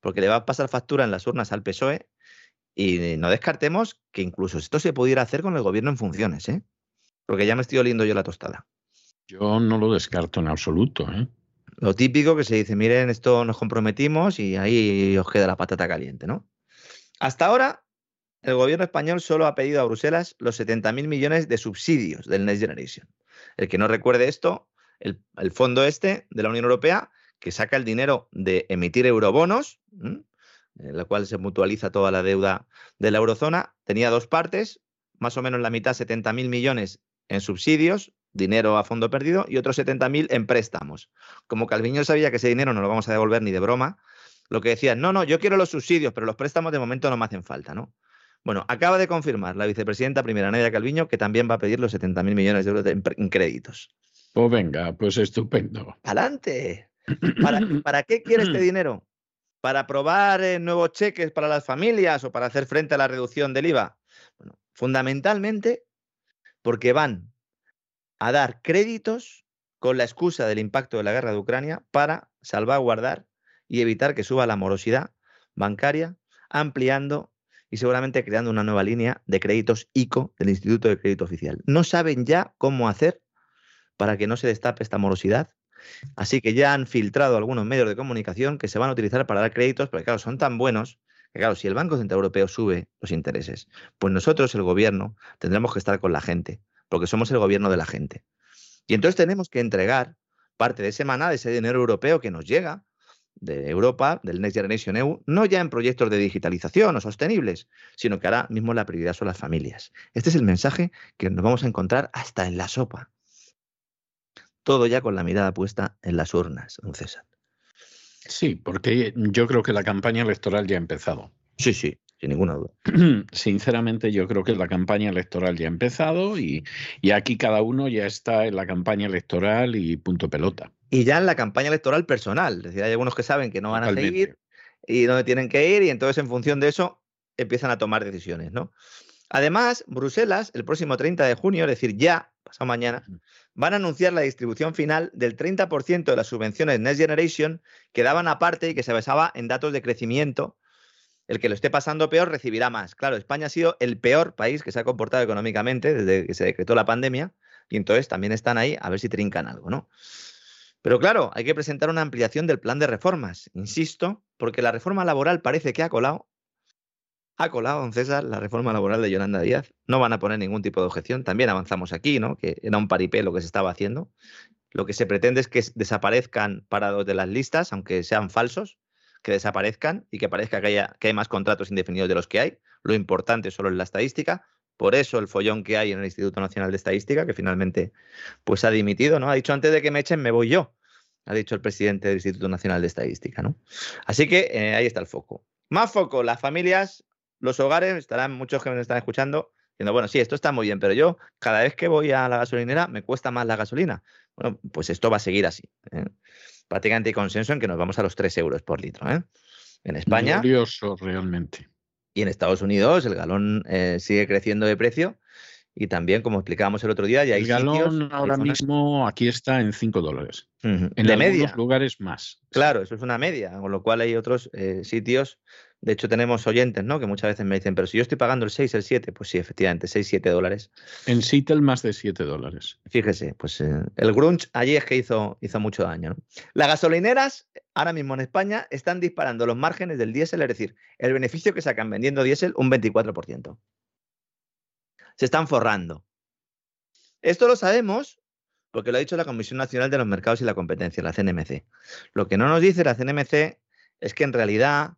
porque le va a pasar factura en las urnas al PSOE. Y no descartemos que incluso esto se pudiera hacer con el gobierno en funciones, ¿eh? porque ya me estoy oliendo yo la tostada. Yo no lo descarto en absoluto. ¿eh? Lo típico que se dice, miren, esto nos comprometimos y ahí os queda la patata caliente, ¿no? Hasta ahora, el gobierno español solo ha pedido a Bruselas los 70.000 millones de subsidios del Next Generation. El que no recuerde esto, el, fondo este de la Unión Europea, que saca el dinero de emitir eurobonos, en la cual se mutualiza toda la deuda de la eurozona, tenía dos partes, más o menos la mitad, 70.000 millones en subsidios, dinero a fondo perdido, y otros 70.000 en préstamos. Como Calviño sabía que ese dinero no lo vamos a devolver ni de broma, lo que decía, no, no, yo quiero los subsidios, pero los préstamos de momento no me hacen falta, ¿no? Bueno, acaba de confirmar la vicepresidenta primera Nadia Calviño que también va a pedir los 70.000 millones de euros en créditos. Pues venga, pues estupendo. ¡Adelante! ¿Para, ¿Para qué quiere este dinero? ¿Para aprobar eh, nuevos cheques para las familias o para hacer frente a la reducción del IVA? Bueno, fundamentalmente porque van a dar créditos con la excusa del impacto de la guerra de Ucrania para salvaguardar y evitar que suba la morosidad bancaria, ampliando y seguramente creando una nueva línea de créditos ICO del Instituto de Crédito Oficial. No saben ya cómo hacer para que no se destape esta morosidad, así que ya han filtrado algunos medios de comunicación que se van a utilizar para dar créditos, porque claro, son tan buenos que claro, si el Banco Central Europeo sube los intereses, pues nosotros, el gobierno, tendremos que estar con la gente, porque somos el gobierno de la gente. Y entonces tenemos que entregar parte de ese de ese dinero europeo que nos llega de Europa, del Next Generation EU, no ya en proyectos de digitalización o sostenibles, sino que ahora mismo la prioridad son las familias. Este es el mensaje que nos vamos a encontrar hasta en la sopa. Todo ya con la mirada puesta en las urnas, don César. Sí, porque yo creo que la campaña electoral ya ha empezado. Sí, sí, sin ninguna duda. Sinceramente, yo creo que la campaña electoral ya ha empezado y, aquí cada uno ya está en la campaña electoral y punto pelota. Y ya en la campaña electoral personal. Es decir, hay algunos que saben que no van a seguir y dónde tienen que ir y entonces en función de eso empiezan a tomar decisiones, ¿no? Además, Bruselas, el próximo 30 de junio, es decir, ya, pasado mañana, van a anunciar la distribución final del 30% de las subvenciones Next Generation que daban aparte y que se basaba en datos de crecimiento. El que lo esté pasando peor recibirá más. Claro, España ha sido el peor país que se ha comportado económicamente desde que se decretó la pandemia y entonces también están ahí a ver si trincan algo, ¿no? Pero claro, hay que presentar una ampliación del plan de reformas, insisto, porque la reforma laboral parece que ha colado ha colado, don César, la reforma laboral de Yolanda Díaz. No van a poner ningún tipo de objeción. También avanzamos aquí, ¿no? Que era un paripé lo que se estaba haciendo. Lo que se pretende es que desaparezcan parados de las listas, aunque sean falsos, que desaparezcan y que parezca que, haya, que hay más contratos indefinidos de los que hay. Lo importante solo es la estadística. Por eso el follón que hay en el Instituto Nacional de Estadística, que finalmente pues ha dimitido, ¿no? Ha dicho antes de que me echen, me voy yo, ha dicho el presidente del Instituto Nacional de Estadística, ¿no? Así que eh, ahí está el foco. Más foco, las familias los hogares, estarán muchos que me están escuchando, diciendo, bueno, sí, esto está muy bien, pero yo cada vez que voy a la gasolinera me cuesta más la gasolina. Bueno, pues esto va a seguir así. ¿eh? Prácticamente hay consenso en que nos vamos a los 3 euros por litro. ¿eh? En España. Curioso, realmente. Y en Estados Unidos el galón eh, sigue creciendo de precio. Y también, como explicábamos el otro día, ya hay el galón ahora mismo aquí está en 5 dólares. En de media. lugares más. Claro, eso es una media, con lo cual hay otros sitios De hecho, tenemos oyentes, ¿no? Que muchas veces me dicen, pero si yo estoy pagando el 6, el 7, pues sí, efectivamente, 6, 7 dólares. En Seattle más de 7 dólares. Fíjese, pues eh, el grunge allí es que hizo, hizo mucho daño. ¿no? Las gasolineras, ahora mismo en España, están disparando los márgenes del diésel, es decir, el beneficio que sacan vendiendo diésel un 24%. Se están forrando. Esto lo sabemos porque lo ha dicho la Comisión Nacional de los Mercados y la Competencia, la CNMC. Lo que no nos dice la CNMC es que en realidad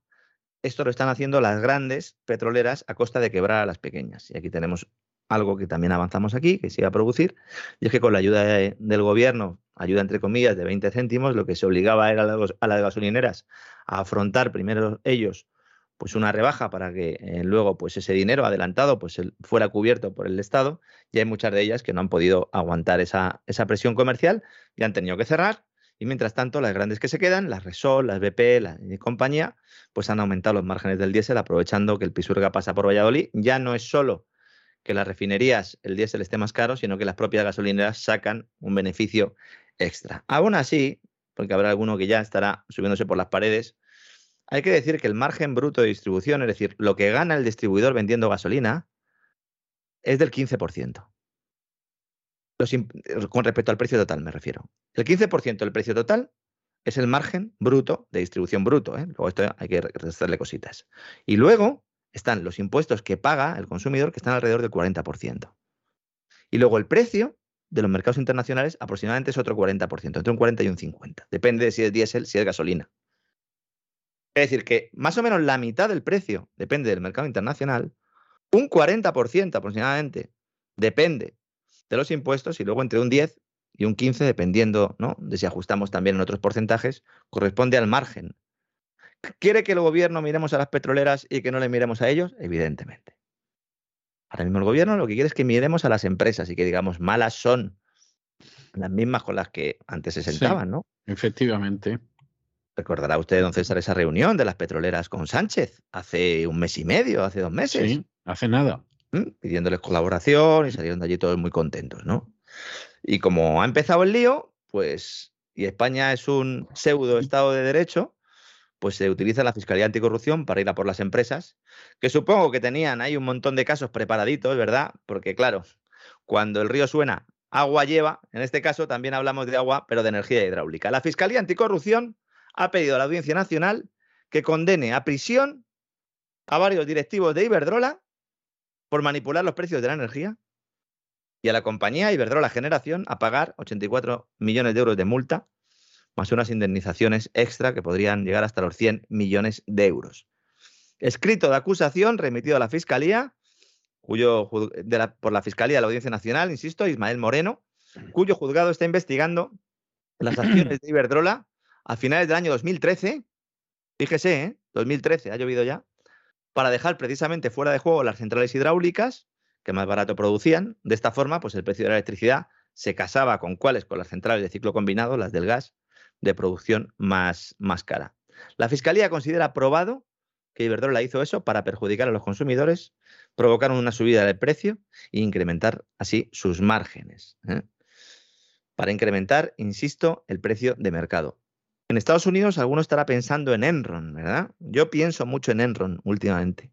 esto lo están haciendo las grandes petroleras a costa de quebrar a las pequeñas. Y aquí tenemos algo que también avanzamos aquí, que se iba a producir, y es que con la ayuda del gobierno, ayuda entre comillas de 20 céntimos, lo que se obligaba era a, las gasolineras a afrontar primero ellos pues una rebaja para que eh, luego pues ese dinero adelantado pues fuera cubierto por el Estado y hay muchas de ellas que no han podido aguantar esa, esa presión comercial y han tenido que cerrar y mientras tanto, las grandes que se quedan, las Resol, las BP, la compañía, pues han aumentado los márgenes del diésel aprovechando que el Pisuerga pasa por Valladolid. Ya no es solo que las refinerías el diésel esté más caro, sino que las propias gasolineras sacan un beneficio extra. Aún así, porque habrá alguno que ya estará subiéndose por las paredes, hay que decir que el margen bruto de distribución, es decir, lo que gana el distribuidor vendiendo gasolina, es del 15% con respecto al precio total, me refiero. El 15% del precio total es el margen bruto de distribución bruto. ¿eh? Luego esto hay que restarle cositas. Y luego están los impuestos que paga el consumidor, que están alrededor del 40%. Y luego el precio de los mercados internacionales aproximadamente es otro 40%, entre un 40 y un 50. Depende de si es diésel, si es gasolina. Es decir, que más o menos la mitad del precio depende del mercado internacional, un 40% aproximadamente depende de los impuestos y luego entre un 10 y un 15, dependiendo ¿no? de si ajustamos también en otros porcentajes, corresponde al margen. ¿Quiere que el gobierno miremos a las petroleras y que no le miremos a ellos? Evidentemente. Ahora mismo el gobierno lo que quiere es que miremos a las empresas y que digamos malas son las mismas con las que antes se sentaban, ¿no? Efectivamente. Recordará usted, don César, esa reunión de las petroleras con Sánchez hace un mes y medio, hace dos meses. Sí, hace nada pidiéndoles colaboración y salieron de allí todos muy contentos, ¿no? Y como ha empezado el lío, pues, y España es un pseudo Estado de Derecho, pues se utiliza la Fiscalía Anticorrupción para ir a por las empresas, que supongo que tenían ahí un montón de casos preparaditos, ¿verdad? Porque claro, cuando el río suena, agua lleva, en este caso también hablamos de agua, pero de energía hidráulica. La Fiscalía Anticorrupción ha pedido a la Audiencia Nacional que condene a prisión a varios directivos de Iberdrola por manipular los precios de la energía y a la compañía Iberdrola Generación a pagar 84 millones de euros de multa, más unas indemnizaciones extra que podrían llegar hasta los 100 millones de euros. Escrito de acusación remitido a la Fiscalía, cuyo, por la Fiscalía de la Audiencia Nacional, insisto, Ismael Moreno, cuyo juzgado está investigando las acciones de Iberdrola a finales del año 2013. Fíjese, ¿eh? 2013, ha llovido ya para dejar precisamente fuera de juego las centrales hidráulicas, que más barato producían. De esta forma, pues el precio de la electricidad se casaba con cuáles, con las centrales de ciclo combinado, las del gas, de producción más, más cara. La Fiscalía considera probado que Iberdrola hizo eso para perjudicar a los consumidores, provocar una subida del precio e incrementar así sus márgenes. ¿eh? Para incrementar, insisto, el precio de mercado. En Estados Unidos alguno estará pensando en Enron, ¿verdad? Yo pienso mucho en Enron últimamente.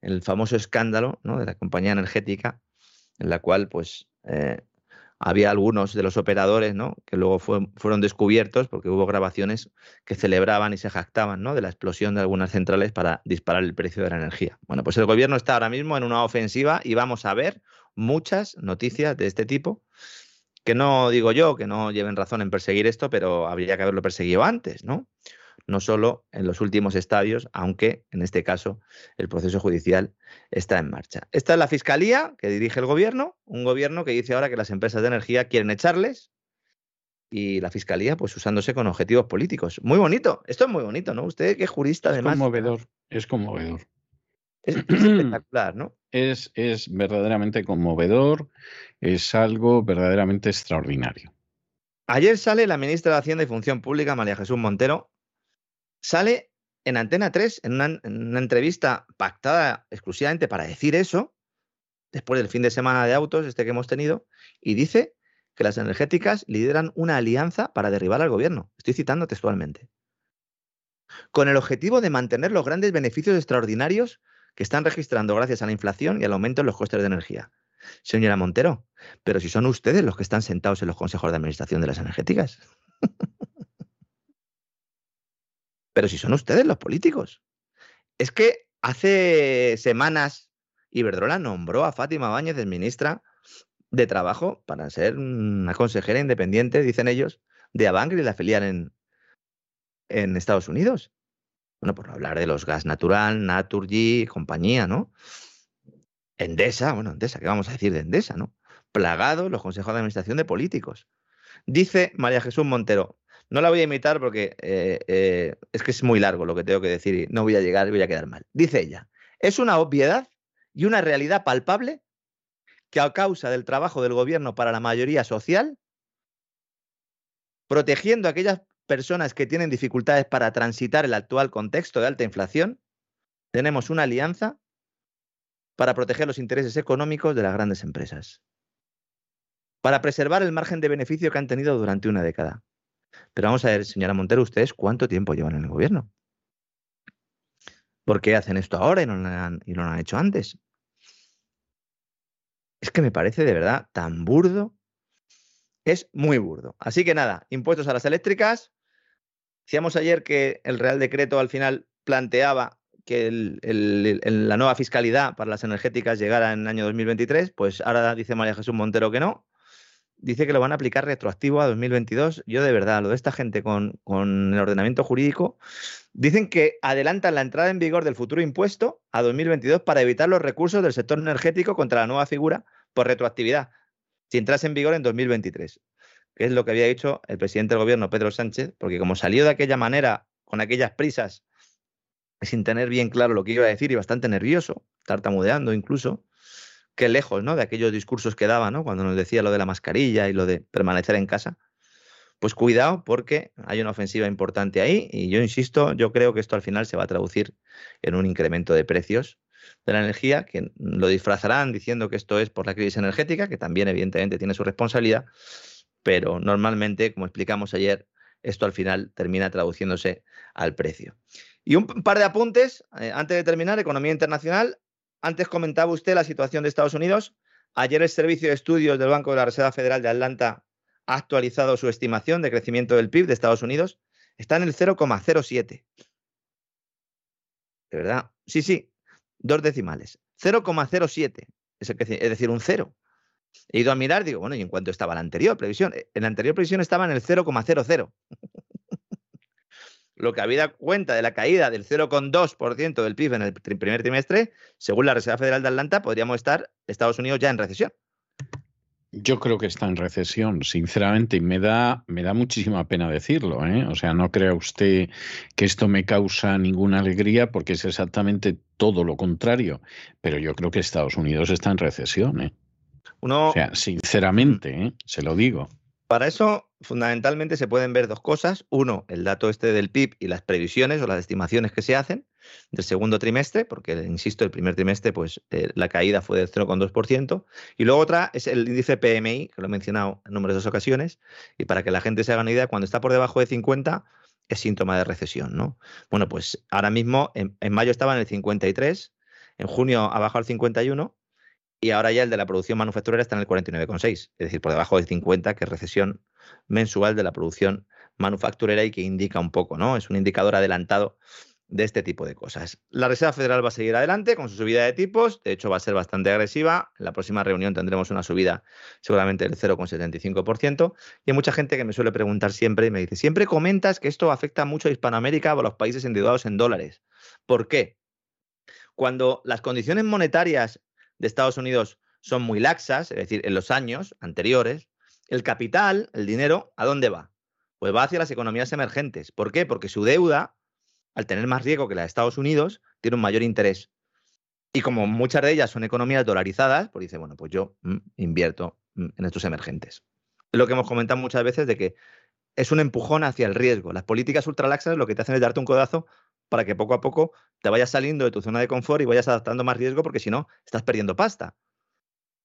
El famoso escándalo de la compañía energética, en la cual pues eh, había algunos de los operadores ¿no? que luego fueron descubiertos porque hubo grabaciones que celebraban y se jactaban ¿no? de la explosión de algunas centrales para disparar el precio de la energía. Bueno, pues el gobierno está ahora mismo en una ofensiva y vamos a ver muchas noticias de este tipo que no digo yo que no lleven razón en perseguir esto, pero habría que haberlo perseguido antes, ¿no? No solo en los últimos estadios, aunque en este caso el proceso judicial está en marcha. Esta es la fiscalía que dirige el gobierno, un gobierno que dice ahora que las empresas de energía quieren echarles y la fiscalía pues usándose con objetivos políticos. Muy bonito, esto es muy bonito, ¿no? Usted que es jurista además. Es conmovedor, es conmovedor. Es, espectacular, ¿no? Es, es verdaderamente conmovedor, es algo verdaderamente extraordinario. Ayer sale la ministra de Hacienda y Función Pública, María Jesús Montero, sale en Antena 3, en una, en una, entrevista pactada exclusivamente para decir eso, después del fin de semana de autos, este que hemos tenido, y dice que las energéticas lideran una alianza para derribar al gobierno. Estoy citando textualmente. con el objetivo de mantener los grandes beneficios extraordinarios que están registrando gracias a la inflación y al aumento en los costes de energía. Señora Montero, pero si son ustedes los que están sentados en los consejos de administración de las energéticas. pero si son ustedes los políticos. Es que hace semanas Iberdrola nombró a Fátima Báñez de ministra de Trabajo para ser una consejera independiente, dicen ellos, de Avangri, la filial en, en Estados Unidos. Bueno, por hablar de los gas natural, Naturgy, compañía, ¿no? Endesa, bueno, Endesa, ¿qué vamos a decir de Endesa, no? Plagado los consejos de administración de políticos. Dice María Jesús Montero, no la voy a imitar porque eh, eh, es que es muy largo lo que tengo que decir y no voy a llegar y voy a quedar mal. Dice ella, es una obviedad y una realidad palpable que a causa del trabajo del gobierno para la mayoría social, protegiendo a aquellas personas que tienen dificultades para transitar el actual contexto de alta inflación, tenemos una alianza para proteger los intereses económicos de las grandes empresas, para preservar el margen de beneficio que han tenido durante una década. Pero vamos a ver, señora Montero, ¿ustedes cuánto tiempo llevan en el gobierno? ¿Por qué hacen esto ahora y no lo han, y no lo han hecho antes? Es que me parece de verdad tan burdo. Es muy burdo. Así que nada, impuestos a las eléctricas. Decíamos ayer que el Real Decreto al final planteaba que la nueva fiscalidad para las energéticas llegara en el año 2023, pues ahora dice María Jesús Montero que no. Dice que lo van a aplicar retroactivo a 2022. Yo de verdad, lo de esta gente con, el ordenamiento jurídico, dicen que adelantan la entrada en vigor del futuro impuesto a 2022 para evitar los recursos del sector energético contra la nueva figura por retroactividad, si entrase en vigor en 2023, que es lo que había dicho el presidente del gobierno, Pedro Sánchez, porque como salió de aquella manera, con aquellas prisas, sin tener bien claro lo que iba a decir y bastante nervioso, tartamudeando incluso, qué lejos ¿no? de aquellos discursos que daba ¿no? cuando nos decía lo de la mascarilla y lo de permanecer en casa. Pues cuidado porque hay una ofensiva importante ahí y yo insisto, yo creo que esto al final se va a traducir en un incremento de precios de la energía, que lo disfrazarán diciendo que esto es por la crisis energética, que también evidentemente tiene su responsabilidad, pero normalmente, como explicamos ayer, esto al final termina traduciéndose al precio. Y un par de apuntes, eh, antes de terminar, economía internacional. Antes comentaba usted la situación de Estados Unidos. Ayer el Servicio de Estudios del Banco de la Reserva Federal de Atlanta ha actualizado su estimación de crecimiento del PIB de Estados Unidos. Está en el 0,07. De verdad. Sí, sí, dos decimales. 0,07. Es, decir, un cero. He ido a mirar, digo, bueno, ¿y en cuánto estaba la anterior previsión? En la anterior previsión estaba en el 0,00. Lo que había cuenta de la caída del 0,2% del PIB en el primer trimestre, según la Reserva Federal de Atlanta, podríamos estar Estados Unidos ya en recesión. Yo creo que está en recesión, sinceramente, y me da, me da muchísima pena decirlo. ¿eh? O sea, no crea usted que esto me causa ninguna alegría porque es exactamente todo lo contrario. Pero yo creo que Estados Unidos está en recesión. ¿eh? Uno, o sea, sinceramente, ¿eh? se lo digo. Para eso, fundamentalmente, se pueden ver dos cosas. Uno, el dato este del PIB y las previsiones o las estimaciones que se hacen del segundo trimestre, porque, insisto, el primer trimestre, pues eh, la caída fue del 0,2%. Y luego otra es el índice PMI, que lo he mencionado en numerosas ocasiones. Y para que la gente se haga una idea, cuando está por debajo de 50, es síntoma de recesión, ¿no? Bueno, pues ahora mismo, en, mayo estaba en el 53, en junio ha bajado al 51 y ahora ya el de la producción manufacturera está en el 49,6, es decir, por debajo del 50, que es recesión mensual de la producción manufacturera y que indica un poco, ¿no? Es un indicador adelantado de este tipo de cosas. La Reserva Federal va a seguir adelante con su subida de tipos, de hecho va a ser bastante agresiva. En la próxima reunión tendremos una subida seguramente del 0,75%. Y hay mucha gente que me suele preguntar siempre y me dice, siempre comentas que esto afecta mucho a Hispanoamérica o a los países endeudados en dólares. ¿Por qué? Cuando las condiciones monetarias de Estados Unidos son muy laxas, es decir, en los años anteriores, el capital, el dinero, ¿a dónde va? Pues va hacia las economías emergentes. ¿Por qué? Porque su deuda, al tener más riesgo que la de Estados Unidos, tiene un mayor interés. Y como muchas de ellas son economías dolarizadas, pues dice, bueno, pues yo mm, invierto mm, en estos emergentes. Es lo que hemos comentado muchas veces de que es un empujón hacia el riesgo. Las políticas ultralaxas lo que te hacen es darte un codazo para que poco a poco te vayas saliendo de tu zona de confort y vayas adaptando más riesgo porque si no, estás perdiendo pasta.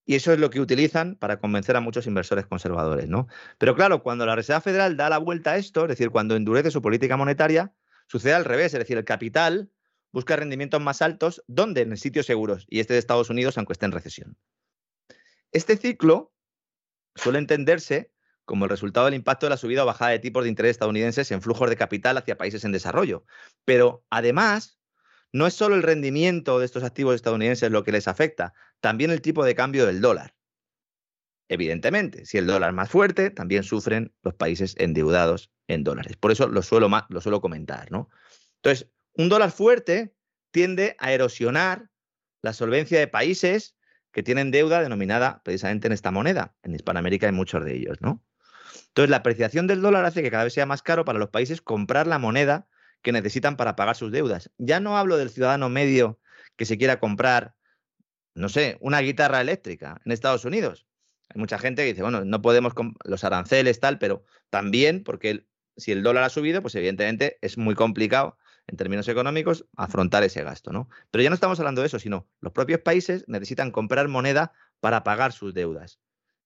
Y eso es lo que utilizan para convencer a muchos inversores conservadores, ¿no? Pero claro, cuando la Reserva Federal da la vuelta a esto, es decir, cuando endurece su política monetaria, Sucede al revés, es decir, el capital busca rendimientos más altos, ¿dónde? En sitios seguros, y este de Estados Unidos, aunque esté en recesión. Este ciclo suele entenderse como el resultado del impacto de la subida o bajada de tipos de interés estadounidenses en flujos de capital hacia países en desarrollo. Pero además, no es solo el rendimiento de estos activos estadounidenses lo que les afecta, también el tipo de cambio del dólar. Evidentemente, si el dólar es más fuerte, también sufren los países endeudados en dólares. Por eso lo suelo, lo suelo comentar. ¿no? Entonces, un dólar fuerte tiende a erosionar la solvencia de países que tienen deuda denominada precisamente en esta moneda. En Hispanoamérica hay muchos de ellos, ¿no? Entonces, la apreciación del dólar hace que cada vez sea más caro para los países comprar la moneda que necesitan para pagar sus deudas. Ya no hablo del ciudadano medio que se quiera comprar, no sé, una guitarra eléctrica en Estados Unidos. Mucha gente que dice, bueno, no podemos, los aranceles, tal, pero también porque si el dólar ha subido, pues evidentemente es muy complicado en términos económicos afrontar ese gasto, ¿no? Pero ya no estamos hablando de eso, sino los propios países necesitan comprar moneda para pagar sus deudas.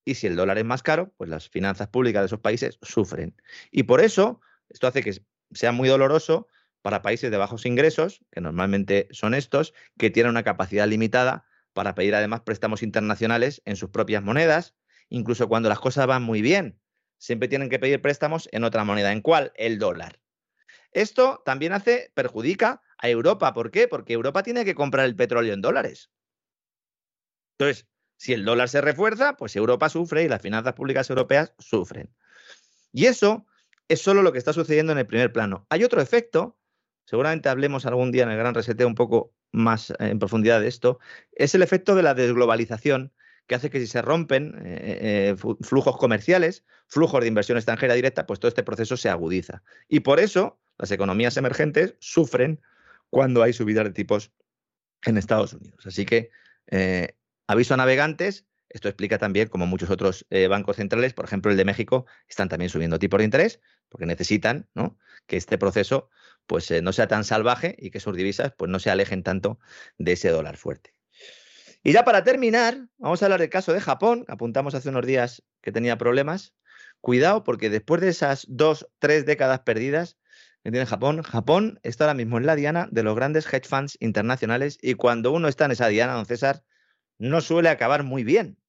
Y si el dólar es más caro, pues las finanzas públicas de esos países sufren. Y por eso, esto hace que sea muy doloroso para países de bajos ingresos, que normalmente son estos, que tienen una capacidad limitada para pedir además préstamos internacionales en sus propias monedas, incluso cuando las cosas van muy bien. Siempre tienen que pedir préstamos en otra moneda. ¿En cuál? El dólar. Esto también hace, perjudica a Europa. ¿Por qué? Porque Europa tiene que comprar el petróleo en dólares. Entonces, si el dólar se refuerza, pues Europa sufre y las finanzas públicas europeas sufren. Y eso es solo lo que está sucediendo en el primer plano. Hay otro efecto, seguramente hablemos algún día en el gran reseteo un poco más en profundidad de esto, es el efecto de la desglobalización que hace que si se rompen eh, eh, flujos comerciales, flujos de inversión extranjera directa, pues todo este proceso se agudiza. Y por eso las economías emergentes sufren cuando hay subidas de tipos en Estados Unidos. Así que eh, Aviso a navegantes, esto explica también cómo muchos otros eh, bancos centrales, por ejemplo el de México, están también subiendo tipos de interés porque necesitan que este proceso pues, eh, no sea tan salvaje y que sus divisas pues, no se alejen tanto de ese dólar fuerte. Y ya para terminar, vamos a hablar del caso de Japón. Apuntamos hace unos días que tenía problemas. Cuidado porque después de esas dos, tres décadas perdidas que tiene Japón, Japón está ahora mismo en la diana de los grandes hedge funds internacionales y cuando uno está en esa diana, don César, no suele acabar muy bien.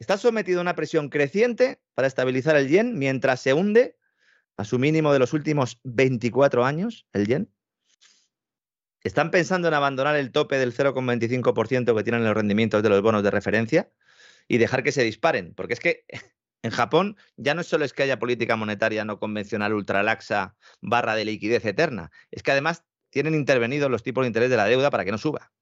Está sometido a una presión creciente para estabilizar el yen mientras se hunde a su mínimo de los últimos 24 años, el yen. Están pensando en abandonar el tope del 0,25% que tienen los rendimientos de los bonos de referencia y dejar que se disparen, porque es que en Japón ya no solo es que haya política monetaria no convencional ultralaxa barra de liquidez eterna, es que además tienen intervenidos los tipos de interés de la deuda para que no suba.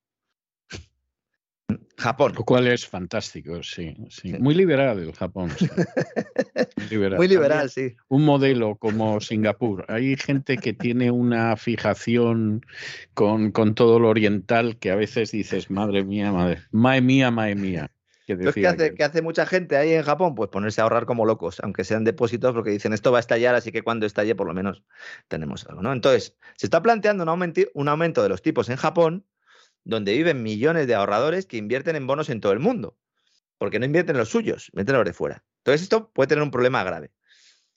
Japón. Lo cual es fantástico, sí. Muy liberal el Japón. Muy liberal, sí. Un modelo como Singapur. Hay gente que tiene una fijación con, todo lo oriental que a veces dices, madre mía, madre, mae mía, mae mía. ¿Qué, hace, que hace mucha gente ahí en Japón? Pues ponerse a ahorrar como locos, aunque sean depósitos, porque dicen esto va a estallar, así que cuando estalle por lo menos tenemos algo. ¿no? Entonces, se está planteando un aumento de los tipos en Japón donde viven millones de ahorradores que invierten en bonos en todo el mundo, porque no invierten los suyos, invierten los de fuera. Entonces esto puede tener un problema grave.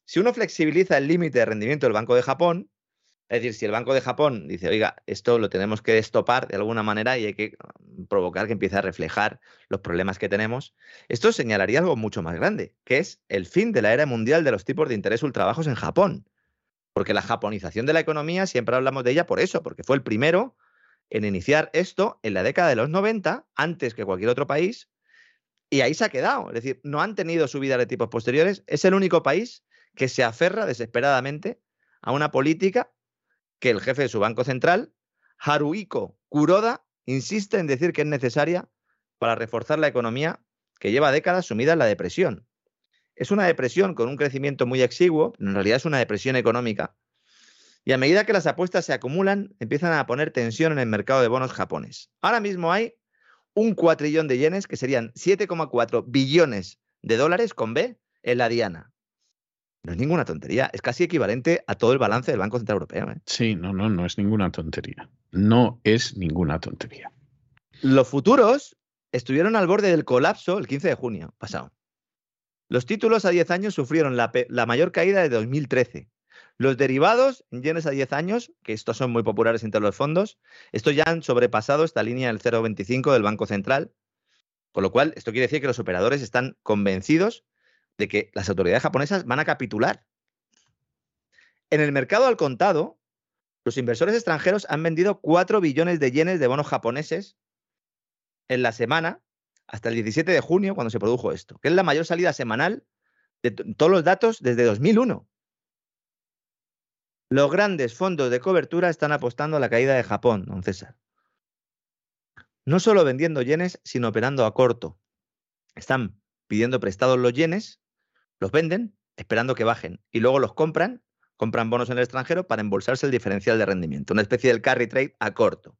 Si uno flexibiliza el límite de rendimiento del Banco de Japón, es decir, si el Banco de Japón dice, oiga, esto lo tenemos que estopar de alguna manera y hay que mm, provocar que empiece a reflejar los problemas que tenemos, esto señalaría algo mucho más grande, que es el fin de la era mundial de los tipos de interés ultrabajos en Japón. Porque la japonización de la economía, siempre hablamos de ella por eso, porque fue el primero en iniciar esto en la década de los 90, antes que cualquier otro país, y ahí se ha quedado. Es decir, no han tenido subidas de tipos posteriores. Es el único país que se aferra desesperadamente a una política que el jefe de su Banco Central, Haruhiko Kuroda, insiste en decir que es necesaria para reforzar la economía que lleva décadas sumida en la depresión. Es una depresión con un crecimiento muy exiguo, en realidad es una depresión económica y a medida que las apuestas se acumulan, empiezan a poner tensión en el mercado de bonos japonés. Ahora mismo hay un cuatrillón de yenes, que serían 7,4 billones de dólares con B, en la diana. No es ninguna tontería, es casi equivalente a todo el balance del Banco Central Europeo. ¿eh? Sí, no, no, no es ninguna tontería. No es ninguna tontería. Los futuros estuvieron al borde del colapso el 15 de junio pasado. Los títulos a 10 años sufrieron la, la mayor caída de 2013 Los derivados en yenes a 10 años, que estos son muy populares entre los fondos, estos ya han sobrepasado esta línea del 0,25 del Banco Central, con lo cual esto quiere decir que los operadores están convencidos de que las autoridades japonesas van a capitular. En el mercado al contado, los inversores extranjeros han vendido 4 billones de yenes de bonos japoneses en la semana hasta el 17 de junio, cuando se produjo esto, que es la mayor salida semanal de todos los datos desde 2001. Los grandes fondos de cobertura están apostando a la caída de Japón, don César. No solo vendiendo yenes, sino operando a corto. Están pidiendo prestados los yenes, los venden, esperando que bajen, y luego los compran, compran bonos en el extranjero para embolsarse el diferencial de rendimiento, una especie del carry trade a corto.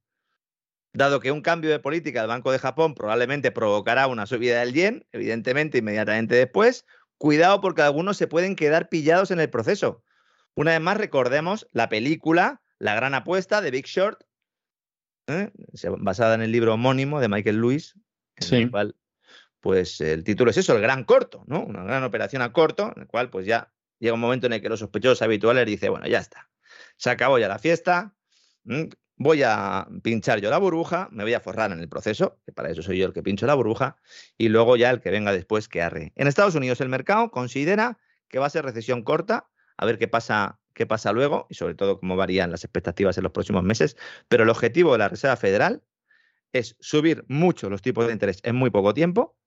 Dado que un cambio de política del Banco de Japón probablemente provocará una subida del yen, evidentemente inmediatamente después, cuidado porque algunos se pueden quedar pillados en el proceso. Una vez más, recordemos la película La gran apuesta de Big Short, ¿eh? basada en el libro homónimo de Michael Lewis, en el cual, pues el título es eso, el gran corto, ¿no? Una gran operación a corto, en el cual pues ya llega un momento en el que los sospechosos habituales dicen, bueno, ya está, se acabó ya la fiesta, voy a pinchar yo la burbuja, me voy a forrar en el proceso, que para eso soy yo el que pincho la burbuja, y luego ya el que venga después que arre. En Estados Unidos el mercado considera que va a ser recesión corta, a ver qué pasa, qué pasa luego y sobre todo cómo varían las expectativas en los próximos meses. Pero el objetivo de la Reserva Federal es subir mucho los tipos de interés en muy poco tiempo,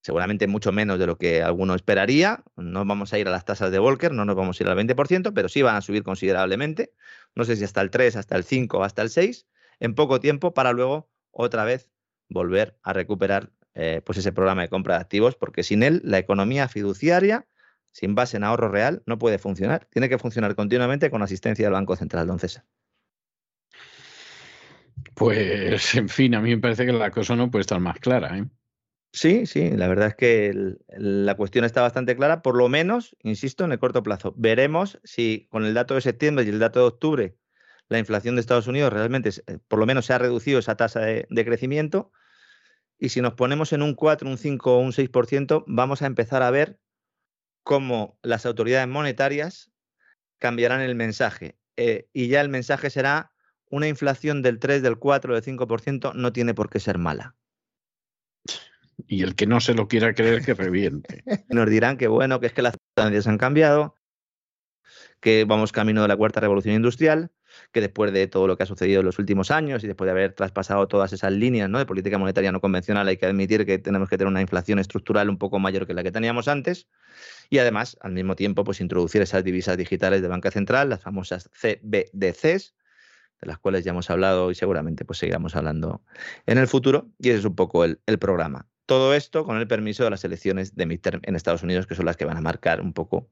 seguramente mucho menos de lo que alguno esperaría. No vamos a ir a las tasas de Volcker, no nos vamos a ir al 20%, pero sí van a subir considerablemente. No sé si hasta el 3, hasta el 5 o hasta el 6, en poco tiempo para luego otra vez volver a recuperar eh, pues ese programa de compra de activos, porque sin él la economía fiduciaria sin base en ahorro real, no puede funcionar. Tiene que funcionar continuamente con asistencia del Banco Central, don César. Pues, en fin, a mí me parece que la cosa no puede estar más clara. ¿eh? Sí, sí, la verdad es que la cuestión está bastante clara, por lo menos, insisto, en el corto plazo. Veremos si con el dato de septiembre y el dato de octubre la inflación de Estados Unidos realmente, eh, por lo menos, se ha reducido esa tasa de, de crecimiento. Y si nos ponemos en un 4, un 5 o un 6%, vamos a empezar a ver cómo las autoridades monetarias cambiarán el mensaje. Eh, y ya el mensaje será una inflación del 3, del 4, del 5% no tiene por qué ser mala. Y el que no se lo quiera creer que reviente. Nos dirán que bueno, que es que las circunstancias han cambiado, que vamos camino de la cuarta revolución industrial, que después de todo lo que ha sucedido en los últimos años y después de haber traspasado todas esas líneas ¿no? de política monetaria no convencional, hay que admitir que tenemos que tener una inflación estructural un poco mayor que la que teníamos antes y además, al mismo tiempo, pues introducir esas divisas digitales de banca central, las famosas CBDCs, de las cuales ya hemos hablado y seguramente pues seguiremos hablando en el futuro y ese es un poco el, el programa. Todo esto con el permiso de las elecciones de midterm en Estados Unidos, que son las que van a marcar un poco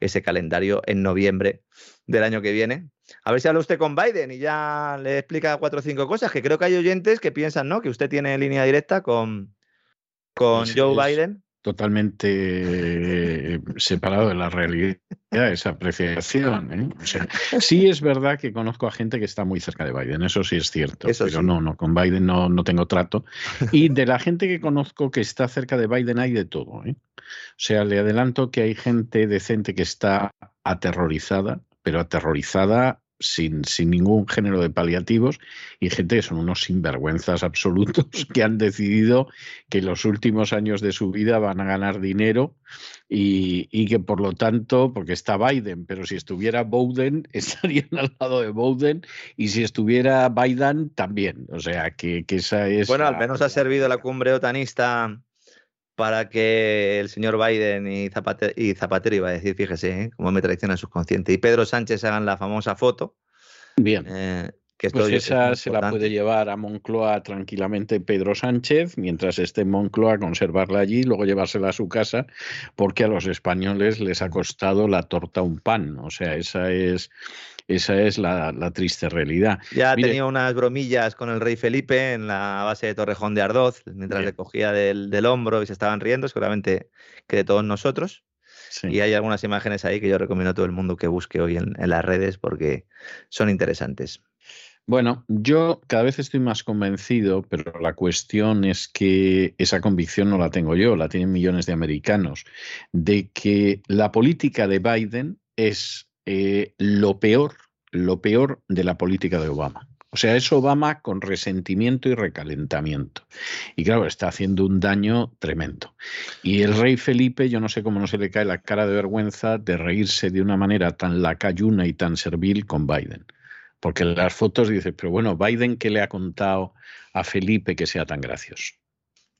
ese calendario en noviembre del año que viene. A ver si habla usted con Biden y ya le explica cuatro o cinco cosas, que creo que hay oyentes que piensan, ¿no? Que usted tiene línea directa con, con Joe Biden totalmente eh, separado de la realidad esa apreciación. ¿eh? sí es verdad que conozco a gente que está muy cerca de Biden, eso sí es cierto, pero no, no, con Biden no, no tengo trato. Y de la gente que conozco que está cerca de Biden hay de todo. ¿eh? O sea, le adelanto que hay gente decente que está aterrorizada, pero aterrorizada sin, sin, ningún género de paliativos y gente que son unos sinvergüenzas absolutos que han decidido que los últimos años de su vida van a ganar dinero y, y, que por lo tanto, porque está Biden, pero si estuviera Bowden, estarían al lado de Bowden y si estuviera Biden también. O sea, que, que esa es... Bueno, al menos ha servido la cumbre otanista para que el señor Biden y Zapatero, y Zapatero iba a decir, fíjese, ¿eh? cómo me traiciona el subconsciente, y Pedro Sánchez hagan la famosa foto. Bien. Eh, que pues esa se la puede llevar a Moncloa tranquilamente Pedro Sánchez, mientras esté en Moncloa, conservarla allí, luego llevársela a su casa, porque a los españoles les ha costado la torta un pan. O sea, esa es esa es la, triste realidad. Ya tenía unas bromillas con el rey Felipe en la base de Torrejón de Ardoz, mientras le cogía del, hombro y se estaban riendo, seguramente que de todos nosotros. Y hay algunas imágenes ahí que yo recomiendo a todo el mundo que busque hoy en, en las redes porque son interesantes. Bueno, yo cada vez estoy más convencido, pero la cuestión es que esa convicción no la tengo yo, la tienen millones de americanos, de que la política de Biden es eh, lo peor, lo peor de la política de Obama. O sea, es Obama con resentimiento y recalentamiento. Y claro, está haciendo un daño tremendo. Y el rey Felipe, yo no sé cómo no se le cae la cara de vergüenza de reírse de una manera tan lacayuna y tan servil con Biden. Porque en las fotos dice, pero bueno, Biden, ¿qué le ha contado a Felipe que sea tan gracioso?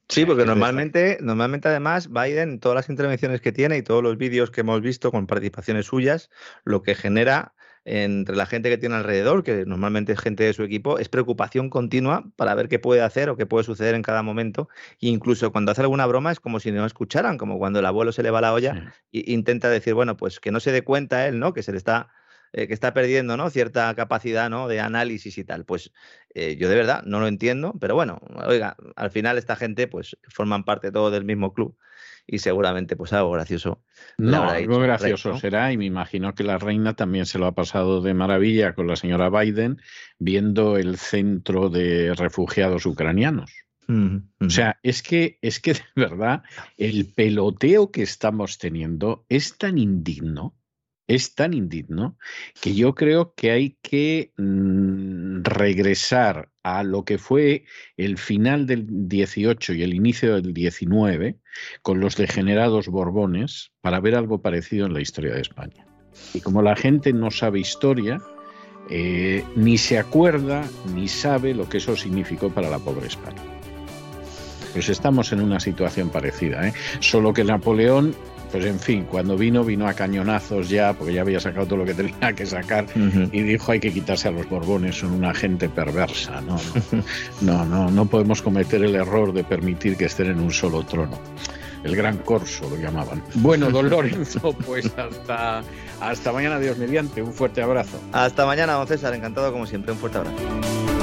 Sí, porque normalmente, normalmente además Biden, todas las intervenciones que tiene y todos los vídeos que hemos visto con participaciones suyas, lo que genera entre la gente que tiene alrededor, que normalmente es gente de su equipo, es preocupación continua para ver qué puede hacer o qué puede suceder en cada momento. E incluso cuando hace alguna broma es como si no escucharan, como cuando el abuelo se le va la olla e intenta decir, bueno, pues que no se dé cuenta él, ¿no? Que se le está eh, que está perdiendo ¿no? cierta capacidad ¿no? de análisis y tal. Pues eh, yo de verdad no lo entiendo, pero bueno, oiga, al final esta gente pues forman parte todo del mismo club y seguramente pues algo gracioso. No, algo gracioso será y me imagino que la reina también se lo ha pasado de maravilla con la señora Biden viendo el centro de refugiados ucranianos. O sea, es que, es que de verdad el peloteo que estamos teniendo es tan indigno es tan indigno que yo creo que hay que mm, regresar a lo que fue el final del 18 y el inicio del 19 con los degenerados Borbones para ver algo parecido en la historia de España. Y como la gente no sabe historia, eh, ni se acuerda ni sabe lo que eso significó para la pobre España. Pues estamos en una situación parecida, ¿eh? solo que Napoleón pues en fin, cuando vino, vino a cañonazos ya, porque ya había sacado todo lo que tenía que sacar, y dijo hay que quitarse a los Borbones, son una gente perversa, ¿no? No, no, no podemos cometer el error de permitir que estén en un solo trono. El gran corso lo llamaban. Bueno, don Lorenzo, pues hasta, hasta mañana, Dios mediante. Un fuerte abrazo. Hasta mañana, don César. Encantado como siempre. Un fuerte abrazo.